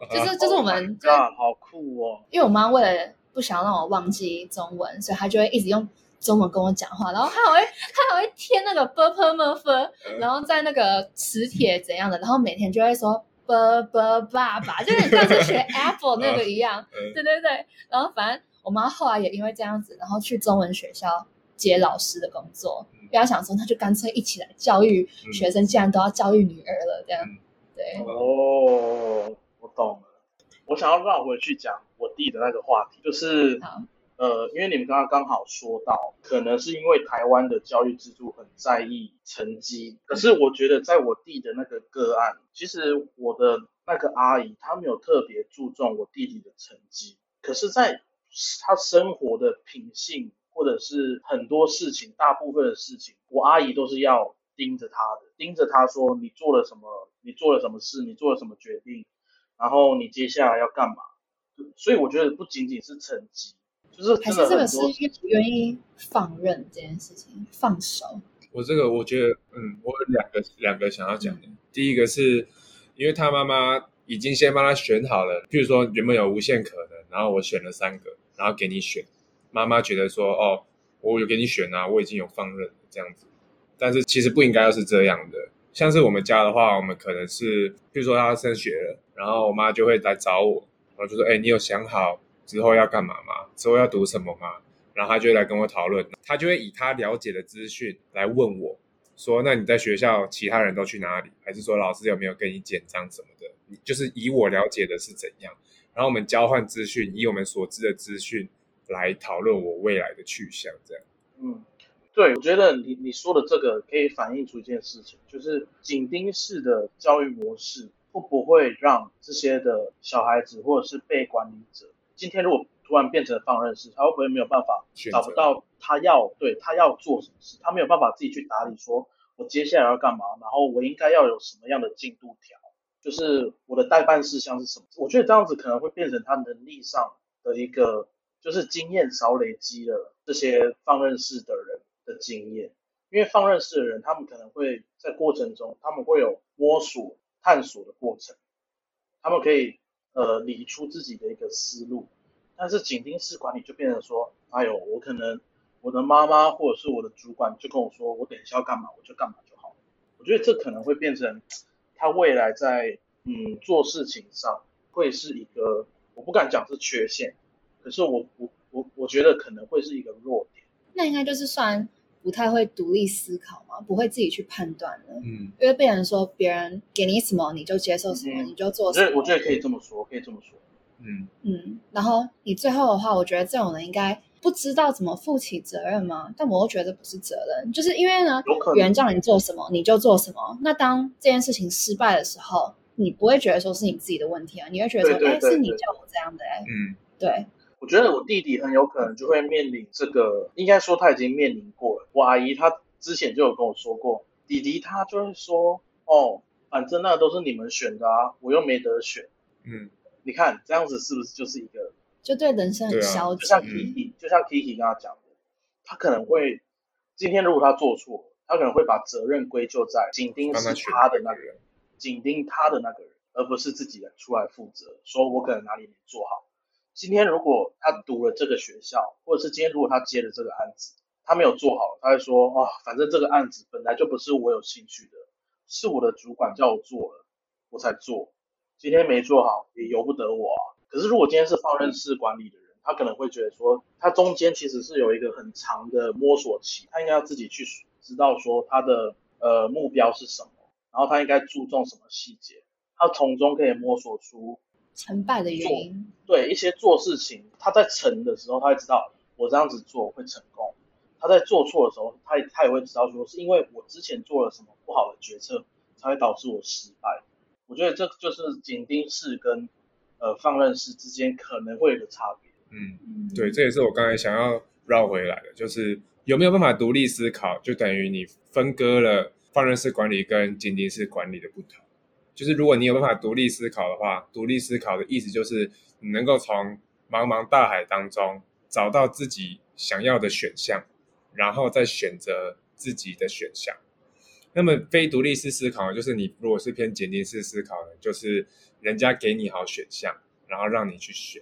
[SPEAKER 2] 就是 就是我们
[SPEAKER 3] Oh God，好酷哦！
[SPEAKER 2] 因为我妈为了不想让我忘记中文，所以她就会一直用中文跟我讲话，然后她还会她还会贴那个 b p m f，然后在那个磁铁怎样的，然后每天就会说 b b 爸爸，就是像是学 Apple 那个一样。
[SPEAKER 1] 嗯
[SPEAKER 2] 对对对，然后反正我妈后来也因为这样子，然后去中文学校接老师的工作，
[SPEAKER 1] 嗯
[SPEAKER 2] 不要想说，那就干脆一起来教育
[SPEAKER 1] 嗯
[SPEAKER 2] 学生，既然都要教育女儿了，这样
[SPEAKER 1] 嗯
[SPEAKER 2] 对。
[SPEAKER 3] 哦，我懂了。我想要绕回去讲我弟的那个话题，就是呃，因为你们刚刚刚好说到，可能是因为台湾的教育制度很在意成绩，可是我觉得在我弟的那个个案，其实我的那个阿姨她没有特别注重我弟弟的成绩，可是在他生活的品性或者是很多事情，大部分的事情，我阿姨都是要盯着他的，盯着他说你做了什么，你做了什么事，你做了什么决定，然后你接下来要干嘛。所以我觉得不仅仅是成绩，就是
[SPEAKER 2] 还是这个是愿意放任这件事情，放手。
[SPEAKER 1] 我这个我觉得，嗯，我有两个两个想要讲的。第一个是因为他妈妈已经先帮他选好了，譬如说原本有无限可能，然后我选了三个，然后给你选，妈妈觉得说，哦，我有给你选啊，我已经有放任这样子。但是其实不应该要是这样的。像是我们家的话，我们可能是，譬如说他升学了，然后我妈就会来找我，然后就说，哎，你有想好之后要干嘛吗？之后要读什么吗？然后他就会来跟我讨论，他就会以他了解的资讯来问我，说那你在学校其他人都去哪里？还是说老师有没有跟你简章什么的？你就是以我了解的是怎样，然后我们交换资讯，以我们所知的资讯来讨论我未来的去向，这样。
[SPEAKER 3] 嗯，对，我觉得你你说的这个可以反映出一件事情，就是紧盯式的教育模式会不会让这些的小孩子或者是被管理者，今天如果突然变成放任式，他会不会没有办法找不到他要对他要做什么事，他没有办法自己去打理说，我接下来要干嘛，然后我应该要有什么样的进度条，就是我的代办事项是什么？我觉得这样子可能会变成他能力上的一个，就是经验少累积了这些放任式的人的经验，因为放任式的人，他们可能会在过程中，他们会有摸索、探索的过程，他们可以呃理出自己的一个思路，但是紧盯式管理就变成说，哎呦，我可能我的妈妈或者是我的主管就跟我说，我等一下要干嘛，我就干嘛就好了。我觉得这可能会变成他未来在嗯做事情上会是一个，我不敢讲是缺陷，可是我我我我觉得可能会是一个弱点。
[SPEAKER 2] 那应该就是算不太会独立思考嘛，不会自己去判断的，
[SPEAKER 1] 嗯，
[SPEAKER 2] 因为被人说别人给你什么你就接受什么，
[SPEAKER 3] 嗯
[SPEAKER 2] 你就做
[SPEAKER 3] 我
[SPEAKER 2] 什么。
[SPEAKER 3] 觉得我觉得可以这么说，可以这么说。
[SPEAKER 1] 嗯，
[SPEAKER 2] 嗯，然后你最后的话，我觉得这种人应该不知道怎么负起责任吗？但我又觉得不是责任，就是因为呢，
[SPEAKER 3] 有可能
[SPEAKER 2] 别人叫你做什么你就做什么。那当这件事情失败的时候，你不会觉得说是你自己的问题啊，你会觉得说，哎，是你叫我这样的、哎，
[SPEAKER 1] 嗯，
[SPEAKER 2] 对，
[SPEAKER 3] 我觉得我弟弟很有可能就会面临这个，应该说他已经面临过了。我阿姨她之前就有跟我说过，弟弟他就会说，哦，反正那都是你们选的啊，我又没得选。
[SPEAKER 1] 嗯，
[SPEAKER 3] 你看这样子是不是就是一个，
[SPEAKER 2] 就对人生很消极。
[SPEAKER 3] 就像
[SPEAKER 1] 嗯
[SPEAKER 3] Kiki，、就像 Kiki 跟他讲的，他可能会今天如果他做错，他可能会把责任归咎在紧盯是
[SPEAKER 1] 帮他
[SPEAKER 3] 的那个人。紧盯他的那个人，而不是自己人出来负责，说我可能哪里没做好。今天如果他读了这个学校，或者是今天如果他接了这个案子，他没有做好，他会说啊、反正这个案子本来就不是我有兴趣的，是我的主管叫我做了，我才做。今天没做好，也由不得我啊。可是如果今天是放任式管理的人，他可能会觉得说，他中间其实是有一个很长的摸索期，他应该要自己去知道说他的呃目标是什么，然后他应该注重什么细节，他从中可以摸索出
[SPEAKER 2] 成败的原因。
[SPEAKER 3] 对一些做事情，他在成的时候，他会知道我这样子做会成功；他在做错的时候，他他也会知道说是因为我之前做了什么不好的决策，才会导致我失败。我觉得这就是紧盯式跟呃放任式之间可能会有的差别。
[SPEAKER 1] 嗯，对，这也是我刚才想要绕回来的，就是有没有办法独立思考，就等于你分割了放任式管理跟紧盯式管理的不同。就是如果你有办法独立思考的话，独立思考的意思就是你能够从茫茫大海当中找到自己想要的选项，然后再选择自己的选项。那么非独立式思考，就是你如果是偏紧盯式思考的，就是人家给你好选项，然后让你去选。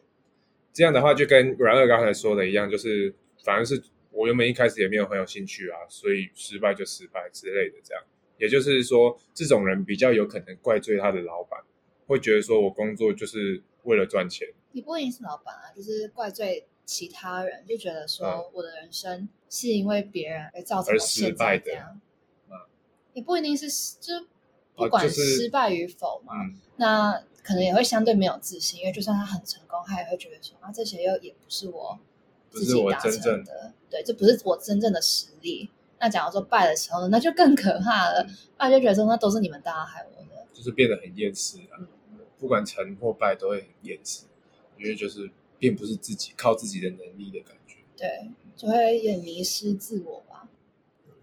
[SPEAKER 1] 这样的话，就跟阮二刚才说的一样，就是反而是我原本一开始也没有很有兴趣啊，所以失败就失败之类的。这样，也就是说，这种人比较有可能怪罪他的老板，会觉得说我工作就是为了赚钱。
[SPEAKER 2] 你不一定是老板啊，就是怪罪其他人，就觉得说我的人生是因为别人而造成
[SPEAKER 1] 失败
[SPEAKER 2] 的。不一定是，就是不管失败与否嘛，那。可能也会相对没有自信，因为就算他很成功，他也会觉得说啊，这些又也不是我自己达成的，对，这不是我真正的实力。那假如说败的时候呢，那就更可怕了，那就觉得说那都是你们大家害我的，
[SPEAKER 1] 就是变得很厌世啊。不管成或败都会很厌世，因为就是并不是自己靠自己的能力的感觉，
[SPEAKER 2] 对，就会也迷失自我。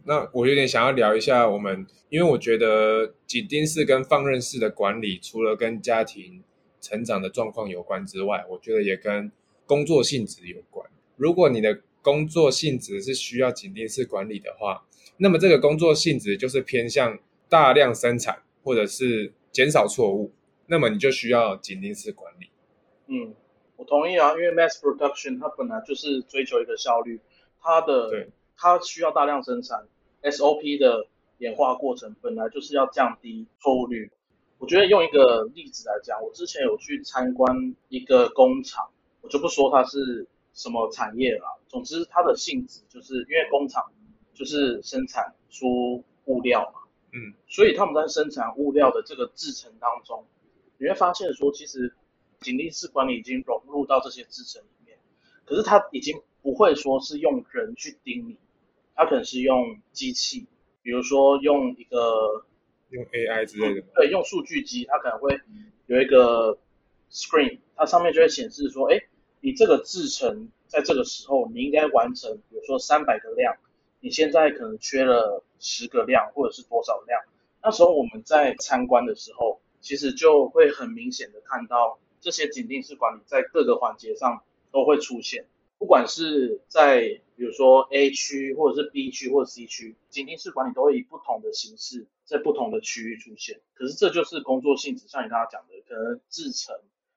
[SPEAKER 1] 那我有点想要聊一下我们，因为我觉得紧盯式跟放任式的管理，除了跟家庭成长的状况有关之外，我觉得也跟工作性质有关。如果你的工作性质是需要紧盯式管理的话，那么这个工作性质就是偏向大量生产或者是减少错误，那么你就需要紧盯式管理。
[SPEAKER 3] 嗯，我同意啊，因为 mass production 它本来就是追求一个效率，它的
[SPEAKER 1] 对
[SPEAKER 3] 它需要大量生产。SOP 的演化过程本来就是要降低错误率。我觉得用一个例子来讲，我之前有去参观一个工厂，我就不说它是什么产业了。总之，它的性质就是因为工厂就是生产出物料嘛，
[SPEAKER 1] 嗯，
[SPEAKER 3] 所以他们在生产物料的这个制程当中，你会发现说，其实紧力式管理已经融入到这些制程里面，可是它已经不会说是用人去盯你。它可能是用机器，比如说用一个
[SPEAKER 1] 用 AI 之类的，
[SPEAKER 3] 对，用数据机，它可能会有一个 screen，它上面就会显示说，哎，你这个制程在这个时候你应该完成，比如说三百个量，你现在可能缺了十个量或者是多少量，那时候我们在参观的时候，其实就会很明显的看到这些紧定式管理在各个环节上都会出现。不管是在比如说 A 区或者是 B 区或者 C 区，紧盯式管理都会以不同的形式在不同的区域出现。可是这就是工作性质，像你刚刚讲的，可能制成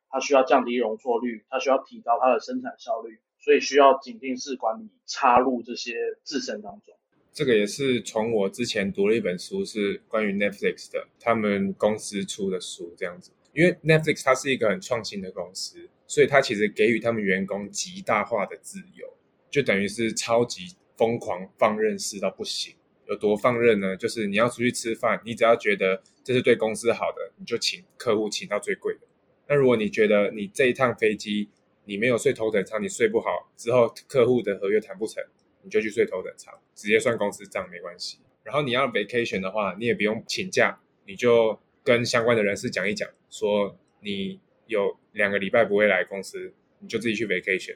[SPEAKER 3] 它需要降低容错率，它需要提高它的生产效率，所以需要紧盯式管理插入这些制成当中。
[SPEAKER 1] 这个也是从我之前读了一本书，是关于 Netflix 的，他们公司出的书这样子。因为 Netflix 它是一个很创新的公司。所以他其实给予他们员工极大化的自由，就等于是超级疯狂放任式到不行。有多放任呢？就是你要出去吃饭，你只要觉得这是对公司好的，你就请客户请到最贵的。那如果你觉得你这一趟飞机你没有睡头等舱，你睡不好，之后客户的合约谈不成，你就去睡头等舱，直接算公司账没关系。然后你要 vacation 的话，你也不用请假，你就跟相关的人士讲一讲，说你。有两个礼拜不会来公司，你就自己去 vacation，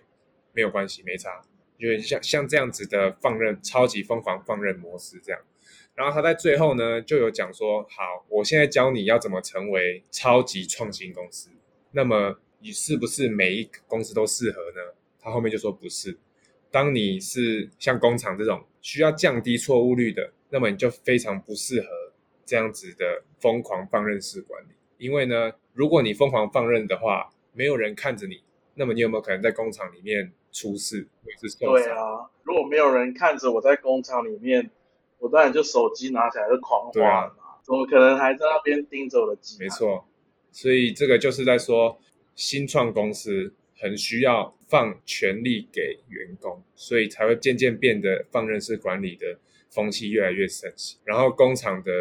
[SPEAKER 1] 没有关系，没差。就是像像这样子的放任，超级疯狂放任模式这样。然后他在最后呢，就有讲说，好，我现在教你要怎么成为超级创新公司。那么你是不是每一个公司都适合呢？他后面就说不是。当你是像工厂这种需要降低错误率的，那么你就非常不适合这样子的疯狂放任式管理。因为呢。如果你疯狂放任的话，没有人看着你，那么你有没有可能在工厂里面出事或者是受
[SPEAKER 3] 伤？对啊，如果没有人看着我在工厂里面，我当然就手机拿起来就狂滑嘛，怎么可能还在那边盯着我的机？
[SPEAKER 1] 没错，所以这个就是在说，新创公司很需要放权力给员工，所以才会渐渐变得放任式管理的风气越来越盛行，然后工厂的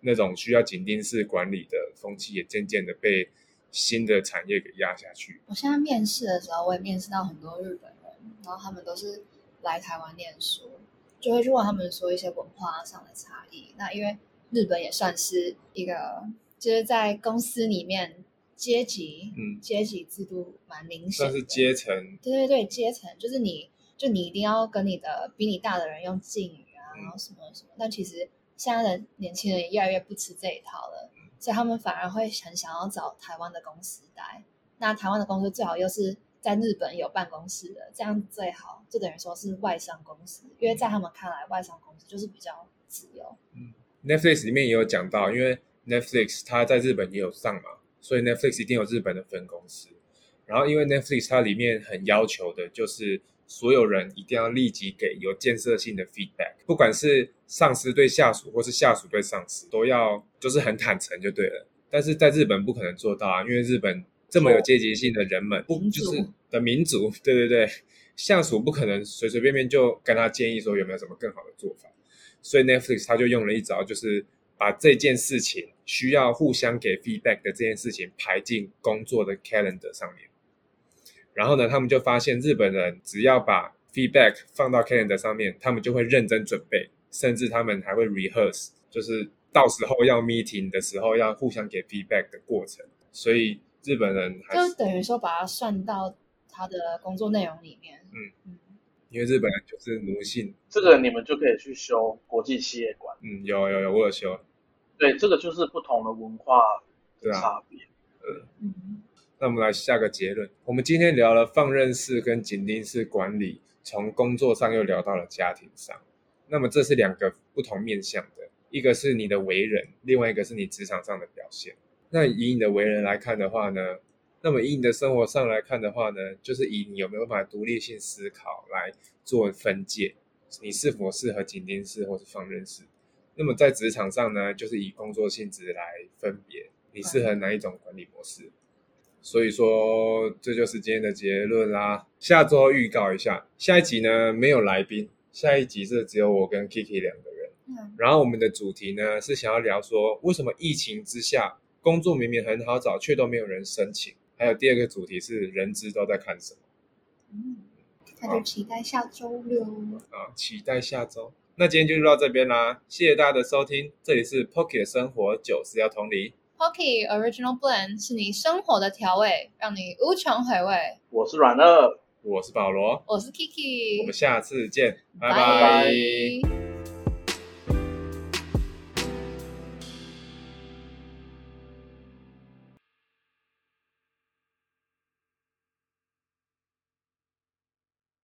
[SPEAKER 1] 那种需要紧盯式管理的风气也渐渐的被新的产业给压下去。
[SPEAKER 2] 我现在面试的时候，我也面试到很多日本人，然后他们都是来台湾念书，就会去问他们说一些文化上的差异。那因为日本也算是一个，就是在公司里面阶级，
[SPEAKER 1] 嗯
[SPEAKER 2] 阶级制度蛮明显的，
[SPEAKER 1] 算是阶层，
[SPEAKER 2] 对对对，阶层就是你，就你一定要跟你的比你大的人用敬语然后什么什么。但其实现在的年轻人也越来越不吃这一套了，所以他们反而会很想要找台湾的公司待。那台湾的公司最好又是在日本有办公室的，这样最好，就等于说是外商公司，因为在他们看来，外商公司就是比较自由。
[SPEAKER 1] 嗯 Netflix 里面也有讲到，因为 Netflix 它在日本也有上嘛，所以 Netflix 一定有日本的分公司。然后因为 Netflix 它里面很要求的就是所有人一定要立即给有建设性的 feedback，不管是上司对下属或是下属对上司，都要就是很坦诚就对了。但是在日本不可能做到啊，因为日本这么有阶级性的人们，不就是的民族，对对对，下属不可能随随便便就跟他建议说有没有什么更好的做法。所以 Netflix 他就用了一招，就是把这件事情需要互相给 feedback 的这件事情排进工作的 calendar 上面。然后呢，他们就发现日本人只要把 feedback 放到 calendar 上面，他们就会认真准备，甚至他们还会 rehearse，就是到时候要 meeting 的时候要互相给 feedback 的过程。所以日本人还
[SPEAKER 2] 就等于说把它算到他的工作内容里面。
[SPEAKER 1] 嗯
[SPEAKER 2] 嗯，
[SPEAKER 1] 因为日本人就是奴性，
[SPEAKER 3] 这个你们就可以去修国际企业管。
[SPEAKER 1] 嗯，有有有，我有修，
[SPEAKER 3] 对，这个就是不同的文化
[SPEAKER 1] 对啊。
[SPEAKER 3] 差别。
[SPEAKER 2] 嗯，
[SPEAKER 1] 那我们来下个结论。我们今天聊了放任式跟紧盯式管理，从工作上又聊到了家庭上。那么这是两个不同面向的，一个是你的为人，另外一个是你职场上的表现。那以你的为人来看的话呢，那么以你的生活上来看的话呢，就是以你有没有办法独立性思考来做分界，你是否适合紧盯式或是放任式。那么在职场上呢，就是以工作性质来分别，你适合哪一种管理模式。所以说，这就是今天的结论啦。下周预告一下，下一集呢没有来宾，下一集是只有我跟 Kiki 两个人。
[SPEAKER 2] 嗯
[SPEAKER 1] 然后我们的主题呢是想要聊说，为什么疫情之下工作明明很好找，却都没有人申请。还有第二个主题是人资都在看什么
[SPEAKER 2] 嗯，那就期待下周六。
[SPEAKER 1] 啊？期待下周。那今天就到这边啦，谢谢大家的收听，这里是 Pocket 生活九四幺同理，
[SPEAKER 2] Pocky Original Blend 是你生活的调味，让你无穷回味。
[SPEAKER 3] 我是软二。
[SPEAKER 1] 我是保罗，
[SPEAKER 2] 我是 Kiki，
[SPEAKER 1] 我们下次见，拜
[SPEAKER 3] 拜
[SPEAKER 2] 拜